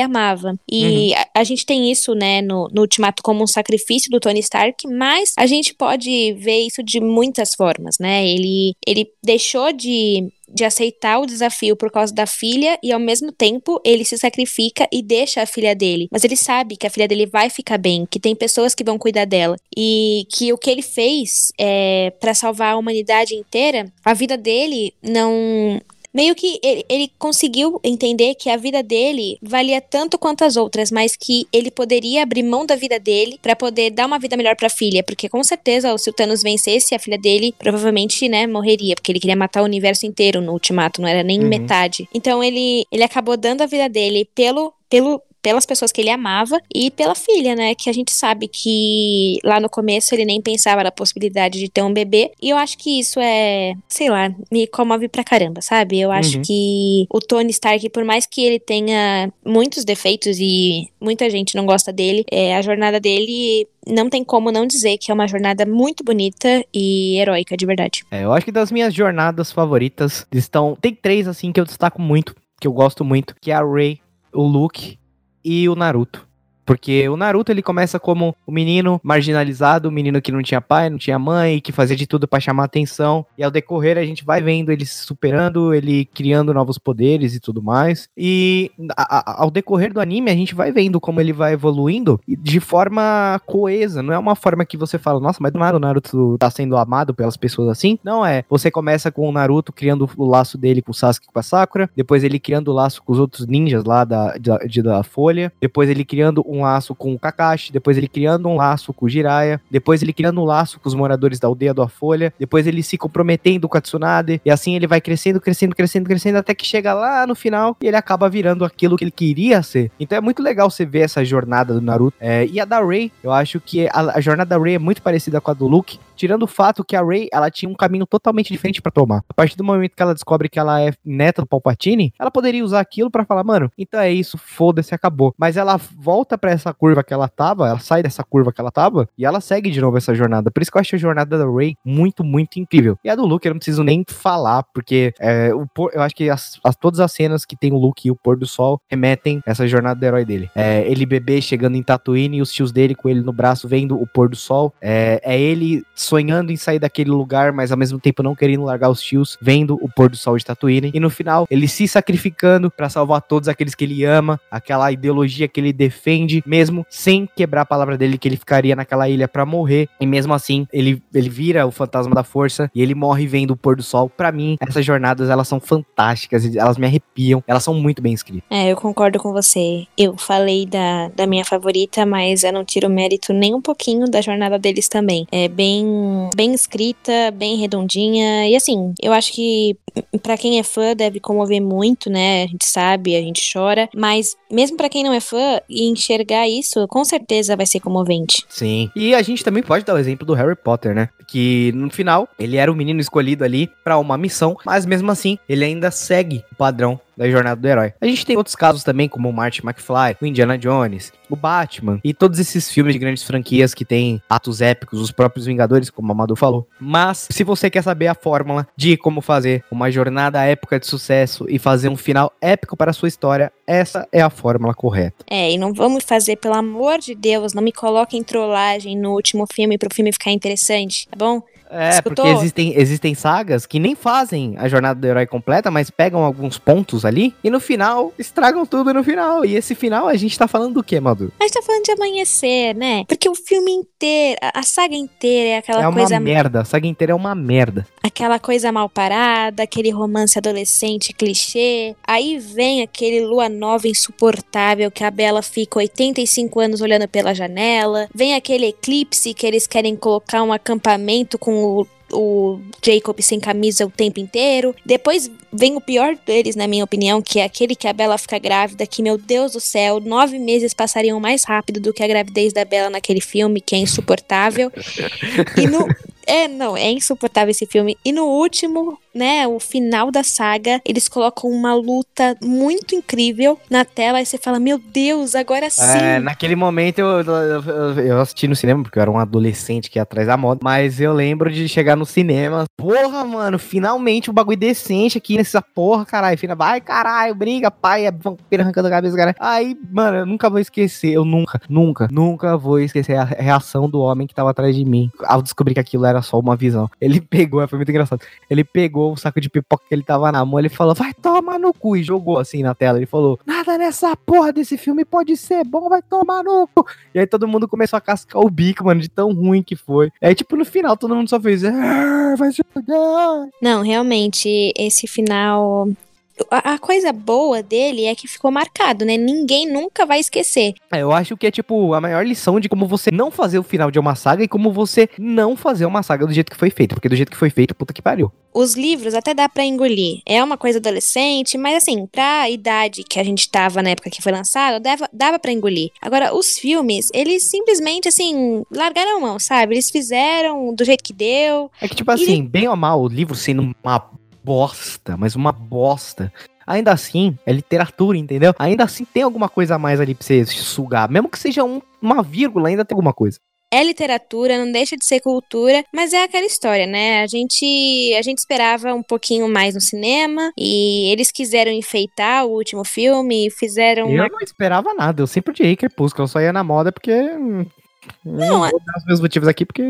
amava. E a, a gente tem isso, né, no, no Ultimato como um sacrifício do Tony Stark, mas a gente pode ver isso de muitas formas, né? Ele, ele deixou de de aceitar o desafio por causa da filha e ao mesmo tempo ele se sacrifica e deixa a filha dele. Mas ele sabe que a filha dele vai ficar bem, que tem pessoas que vão cuidar dela e que o que ele fez é para salvar a humanidade inteira, a vida dele não meio que ele, ele conseguiu entender que a vida dele valia tanto quanto as outras, mas que ele poderia abrir mão da vida dele pra poder dar uma vida melhor pra filha, porque com certeza se o Thanos vencesse, a filha dele provavelmente, né, morreria, porque ele queria matar o universo inteiro no ultimato, não era nem Uhum. metade. Então ele ele acabou dando a vida dele pelo pelo pelas pessoas que ele amava e pela filha, né? Que a gente sabe que lá no começo ele nem pensava na possibilidade de ter um bebê. E eu acho que isso é, sei lá, me comove pra caramba, sabe? Eu acho Uhum. que o Tony Stark, por mais que ele tenha muitos defeitos e muita gente não gosta dele, é, a jornada dele não tem como não dizer que é uma jornada muito bonita e heróica, de verdade. É, eu acho que das minhas jornadas favoritas estão. Tem três, assim, que eu destaco muito, que eu gosto muito, que é a Rey, o Luke e o Naruto. Porque o Naruto ele começa como o menino marginalizado, o menino que não tinha pai, não tinha mãe, que fazia de tudo pra chamar atenção. E ao decorrer a gente vai vendo ele se superando, ele criando novos poderes e tudo mais. E a- a- ao decorrer do anime a gente vai vendo como ele vai evoluindo de forma coesa. Não é uma forma que você fala, nossa, mas do nada o Naruto tá sendo amado pelas pessoas assim. Não é. Você começa com o Naruto criando o laço dele com o Sasuke com a Sakura. Depois ele criando o laço com os outros ninjas lá da, da, de- da Folha. Depois ele criando um laço com o Kakashi, depois ele criando um laço com o Jiraiya, depois ele criando um laço com os moradores da aldeia da Folha, depois ele se comprometendo com a Tsunade, e assim ele vai crescendo, crescendo, crescendo, crescendo, até que chega lá no final e ele acaba virando aquilo que ele queria ser. Então é muito legal você ver essa jornada do Naruto. É, e a da Rey, eu acho que a, a jornada da Rey é muito parecida com a do Luke, tirando o fato que a Rey, ela tinha um caminho totalmente diferente pra tomar. A partir do momento que ela descobre que ela é neta do Palpatine, ela poderia usar aquilo pra falar, mano, então é isso, foda-se, acabou. Mas ela volta pra essa curva que ela tava, ela sai dessa curva que ela tava e ela segue de novo essa jornada. Por isso que eu acho a jornada da Rey muito, muito incrível. E a do Luke eu não preciso nem falar, porque é, o pôr- eu acho que as, as- todas as cenas que tem o Luke e o pôr do sol remetem essa jornada do herói dele. É, ele bebê chegando em Tatooine e os tios dele com ele no braço vendo o pôr do sol. É, é ele sonhando em sair daquele lugar, mas ao mesmo tempo não querendo largar os tios, vendo o pôr do sol de Tatooine. E no final, ele se sacrificando pra salvar todos aqueles que ele ama, aquela ideologia que ele defende, mesmo sem quebrar a palavra dele que ele ficaria naquela ilha pra morrer. E mesmo assim, ele, ele vira o fantasma da força e ele morre vendo o pôr do sol. Pra mim, essas jornadas elas são fantásticas, elas me arrepiam, elas são muito bem escritas. É, eu concordo com você. Eu falei da, da minha favorita, mas eu não tiro mérito nem um pouquinho da jornada deles também. É bem, bem escrita, bem redondinha. E assim, eu acho que pra quem é fã deve comover muito, né? A gente sabe, a gente chora. Mas mesmo pra quem não é fã e enxergar isso, com certeza vai ser comovente. Sim. E a gente também pode dar o exemplo do Harry Potter, né? Que no final, ele era o menino escolhido ali pra uma missão, mas mesmo assim, ele ainda segue o padrão da jornada do herói. A gente tem outros casos também, como o Marty McFly, o Indiana Jones, o Batman e todos esses filmes de grandes franquias que têm atos épicos, os próprios Vingadores, como a Madu falou. Mas, se você quer saber a fórmula de como fazer uma jornada épica de sucesso e fazer um final épico para a sua história, essa é a fórmula correta. É, e não vamos fazer, pelo amor de Deus, não me coloquem trollagem no último filme pro filme ficar interessante, tá bom? É, Escutou? porque existem, existem sagas que nem fazem a jornada do herói completa, mas pegam alguns pontos ali e no final estragam tudo no final. E esse final a gente tá falando do quê, Madu? A gente tá falando de amanhecer, né? Porque o filme inteiro, a saga inteira é aquela é uma coisa merda. A saga inteira é uma merda. aquela coisa mal parada, aquele romance adolescente clichê. Aí vem aquele lua nova insuportável que a Bela fica 85 anos olhando pela janela. Vem aquele eclipse que eles querem colocar um acampamento com o o Jacob sem camisa o tempo inteiro. Depois vem o pior deles, na minha opinião, que é aquele que a Bela fica grávida, que, meu Deus do céu, nove meses passariam mais rápido do que a gravidez da Bela naquele filme, que é insuportável. E no. É, não, é insuportável esse filme. E no último, né, o final da saga, eles colocam uma luta muito incrível na tela e você fala, meu Deus, agora sim. É, naquele momento eu, eu, eu- eu assisti no cinema, porque eu era um adolescente que ia atrás da moda, mas eu lembro de chegar no cinema. Porra, mano, finalmente um bagulho decente aqui nessa porra, caralho. Fina, vai, caralho, briga, pai, é vampiro arrancando a cabeça, cara. Aí, mano, eu nunca vou esquecer, eu nunca, nunca, nunca vou esquecer a reação do homem que tava atrás de mim ao descobrir que aquilo era só uma visão. Ele pegou, foi muito engraçado. Ele pegou o saco de pipoca que ele tava na mão, ele falou, vai tomar no cu, e jogou assim na tela. Ele falou, nada nessa porra desse filme pode ser bom, vai tomar no cu. E aí todo mundo começou a cascar o bico, mano, de tão ruim que foi. Aí, tipo, no final, todo mundo só fez, "Ah, vai jogar. Não, realmente, esse final a, a coisa boa dele é que ficou marcado, né? Ninguém nunca vai esquecer. É, Eu acho que é, tipo, a maior lição de como você não fazer o final de uma saga e como você não fazer uma saga do jeito que foi feito. Porque do jeito que foi feito, puta que pariu. Os livros até dá pra engolir. É uma coisa adolescente, mas assim, pra idade que a gente tava na época que foi lançado, dava, dava pra engolir. Agora, os filmes, eles simplesmente, assim, largaram a mão, sabe? Eles fizeram do jeito que deu. É que, tipo assim, bem ou mal, o livro sendo uma bosta, mas uma bosta. Ainda assim, é literatura, entendeu? Ainda assim tem alguma coisa a mais ali pra você sugar. Mesmo que seja um- uma vírgula, ainda tem alguma coisa. É literatura, não deixa de ser cultura, mas é aquela história, né? A gente, a gente esperava um pouquinho mais no cinema e eles quiseram enfeitar o último filme, fizeram uma Eu não esperava nada, eu sempre odiei Crepúsculo, eu só ia na moda porque. hum, Não, vou dar os meus motivos aqui porque.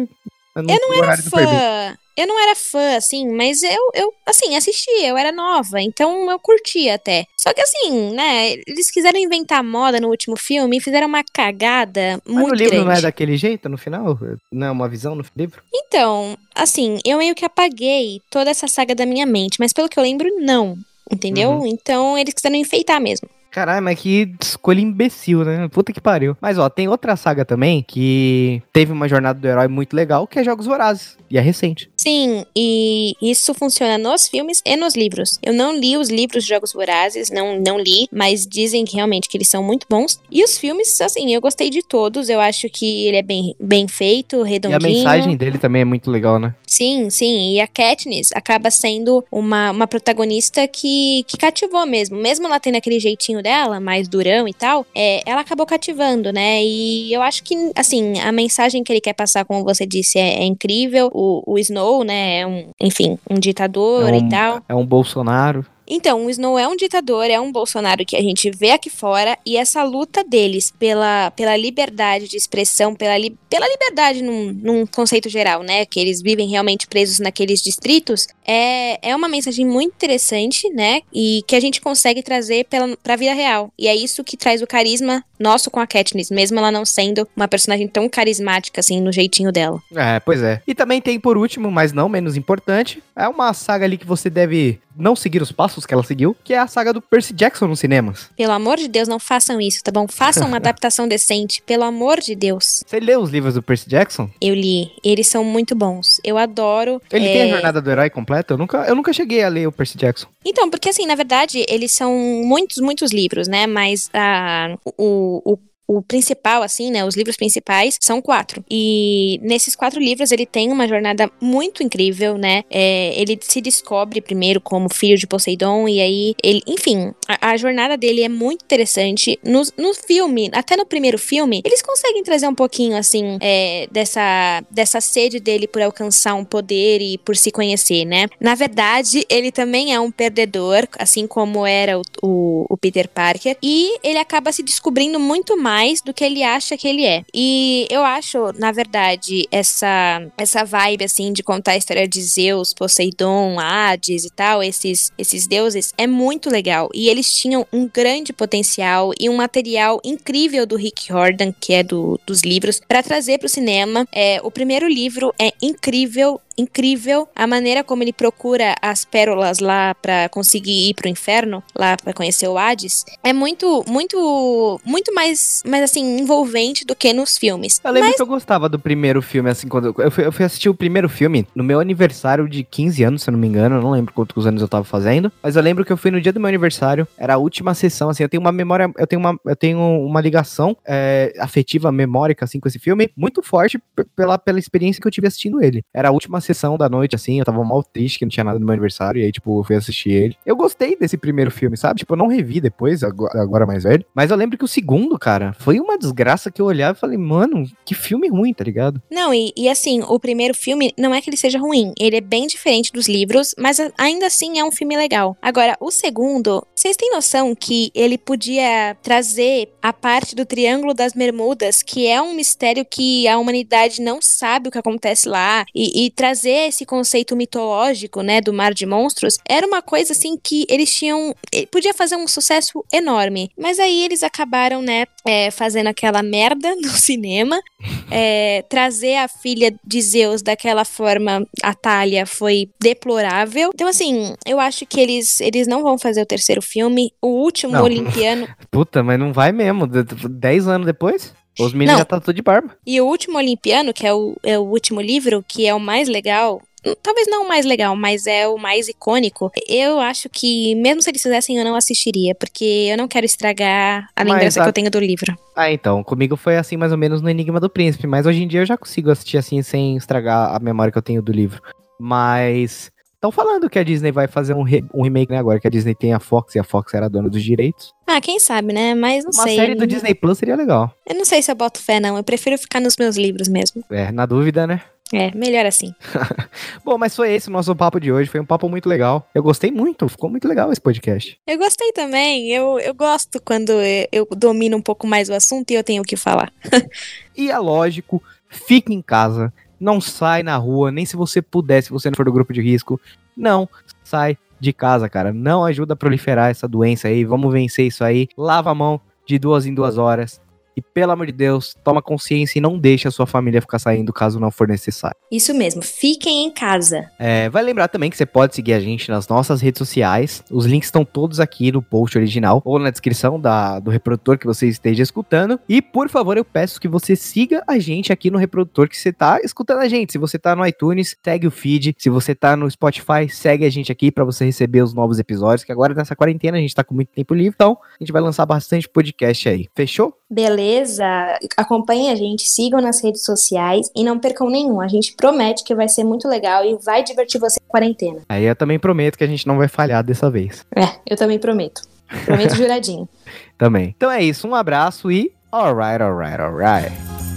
Eu não, Eu não era não fã. Eu não era fã, assim, mas eu, eu, assim, assistia, eu era nova, então eu curtia até. Só que assim, né, eles quiseram inventar moda no último filme e fizeram uma cagada Mas muito o livro grande. não é daquele jeito no final? Não é uma visão no livro? Então, assim, eu meio que apaguei toda essa saga da minha mente, mas pelo que eu lembro, não. Entendeu? Uhum. Então eles quiseram enfeitar mesmo. Caralho, mas que escolha imbecil, né? Puta que pariu. Mas ó, tem outra saga também que teve uma jornada do herói muito legal, que é Jogos Vorazes. E é recente. Sim, e isso funciona nos filmes e nos livros. Eu não li os livros de Jogos Vorazes, não, não li, mas dizem que realmente que eles são muito bons. E os filmes, assim, eu gostei de todos. Eu acho que ele é bem, bem feito, E a redondinho. mensagem dele também é muito legal, né? Sim, sim. E a Katniss acaba sendo uma, uma protagonista que, que cativou mesmo. Mesmo ela tendo aquele jeitinho dela, mais durão e tal, é, ela acabou cativando, né? E eu acho que, assim, a mensagem que ele quer passar, como você disse, é, é incrível. O, o Snow, né, é um, enfim, um ditador É e um- tal. É um Bolsonaro. Então, o Snow é um ditador, é um Bolsonaro que a gente vê aqui fora, e essa luta deles pela, pela liberdade de expressão, pela, li- pela liberdade num, num conceito geral, né? Que eles vivem realmente presos naqueles distritos, é, é uma mensagem muito interessante, né? E que a gente consegue trazer pela, pra vida real. E é isso que traz o carisma nosso com a Katniss, mesmo ela não sendo uma personagem tão carismática, assim, no jeitinho dela. É, pois é. E também tem, por último, mas não menos importante, é uma saga ali que você deve não seguir os passos que ela seguiu, que é a saga do Percy Jackson nos cinemas. Pelo amor de Deus, não façam isso, tá bom? Façam uma adaptação decente, pelo amor de Deus. Você leu os livros do Percy Jackson? Eu li. Eles são muito bons. Eu adoro. Ele é, tem a jornada do herói completa? Eu nunca, eu nunca cheguei a ler o Percy Jackson. Então, porque assim, na verdade, eles são muitos, muitos livros, né? Mas ah, o, o, principal, assim, né? Os livros principais são quatro. E nesses quatro livros ele tem uma jornada muito incrível, né? É, ele se descobre primeiro como filho de Poseidon, e aí ele, enfim, a, a jornada dele é muito interessante. No, no filme, até no primeiro filme, eles conseguem trazer um pouquinho, assim, é, dessa, dessa sede dele por alcançar um poder e por se conhecer, né? Na verdade, ele também é um perdedor, assim como era o, o, o Peter Parker, e ele acaba se descobrindo muito mais do que ele acha que ele é. E eu acho, na verdade, essa, essa vibe, assim, de contar a história de Zeus, Poseidon, Hades e tal, esses, esses deuses, é muito legal. E eles tinham um grande potencial e um material incrível do Rick Jordan, que é do, dos livros, para trazer para o cinema. É, o primeiro livro é incrível, incrível a maneira como ele procura as pérolas lá pra conseguir ir pro inferno, lá pra conhecer o Hades, é muito, muito, muito mais, mais assim, envolvente do que nos filmes. Eu lembro que eu gostava do primeiro filme, assim, quando eu, eu, fui, eu fui assistir o primeiro filme no meu aniversário de 15 anos, se eu não me engano, eu não lembro quantos anos eu tava fazendo, mas eu lembro que eu fui no dia do meu aniversário, era a última sessão, assim, eu tenho uma memória, eu tenho uma, eu tenho uma ligação é, afetiva, memórica, assim, com esse filme, muito forte pela, pela experiência que eu tive assistindo ele. Era a última sessão da noite, assim, eu tava mal triste que não tinha nada no meu aniversário, e aí, tipo, eu fui assistir ele. Eu gostei desse primeiro filme, sabe? Tipo, eu não revi depois, agora mais velho, mas eu lembro que o segundo, cara, foi uma desgraça que eu olhava e falei, mano, que filme ruim, tá ligado? Não, e, e assim, o primeiro filme não é que ele seja ruim, ele é bem diferente dos livros, mas ainda assim é um filme legal. Agora, o segundo, vocês têm noção que ele podia trazer a parte do Triângulo das Bermudas, que é um mistério que a humanidade não sabe o que acontece lá, e, e trazer esse conceito mitológico, né, do mar de monstros, era uma coisa assim que eles tinham. eh, Podia fazer um sucesso enorme. Mas aí eles acabaram, né, é, é, fazendo aquela merda no cinema. É, trazer a filha de Zeus daquela forma, a Talia, foi deplorável. Então, assim, eu acho que eles, eles não vão fazer o terceiro filme. O último Não. Olimpiano. Puta, mas não vai mesmo. de- de- Dez anos depois? Os meninos já tá tudo de barba. E o último Olimpiano, que é o, é o último livro, que é o mais legal. Talvez não o mais legal, mas é o mais icônico. Eu acho que, mesmo se eles fizessem, eu não assistiria, porque eu não quero estragar a lembrança a- que eu tenho do livro. Ah, então, comigo foi assim mais ou menos no Enigma do Príncipe, mas hoje em dia eu já consigo assistir assim sem estragar a memória que eu tenho do livro. Mas estão falando que a Disney vai fazer um, re- um remake né, agora, que a Disney tem a Fox e a Fox era dona dos direitos. Ah, quem sabe, né? Mas não Uma sei. série do Disney Plus seria legal. Eu não sei se eu boto fé, não. Eu prefiro ficar nos meus livros mesmo. É, na dúvida, né? É, melhor assim. Bom, mas foi esse o nosso papo de hoje. Foi um papo muito legal. Eu gostei muito, ficou muito legal esse podcast. Eu gostei também. Eu, eu gosto quando eu, eu domino um pouco mais o assunto e eu tenho o que falar. E é lógico, fique em casa, não sai na rua, nem se você puder, se você não for do grupo de risco, não sai de casa, cara. Não ajuda a proliferar essa doença aí. Vamos vencer isso aí. Lava a mão de duas em duas horas. E pelo amor de Deus, toma consciência e não deixe a sua família ficar saindo caso não for necessário. Isso mesmo. Fiquem em casa. É, vai lembrar também que você pode seguir a gente nas nossas redes sociais. Os links estão todos aqui no post original ou na descrição da, do reprodutor que você esteja escutando. E por favor, eu peço que você siga a gente aqui no reprodutor que você está escutando a gente. Se você está no iTunes, segue o feed. Se você está no Spotify, segue a gente aqui para você receber os novos episódios. Que agora nessa quarentena a gente está com muito tempo livre, então a gente vai lançar bastante podcast aí. Fechou? Beleza? Acompanhem a gente, sigam nas redes sociais e não percam nenhum. A gente promete que vai ser muito legal e vai divertir você na quarentena. Aí eu também prometo que a gente não vai falhar dessa vez. É, eu também prometo. Prometo juradinho. Também. Então é isso, um abraço e alright, alright, alright.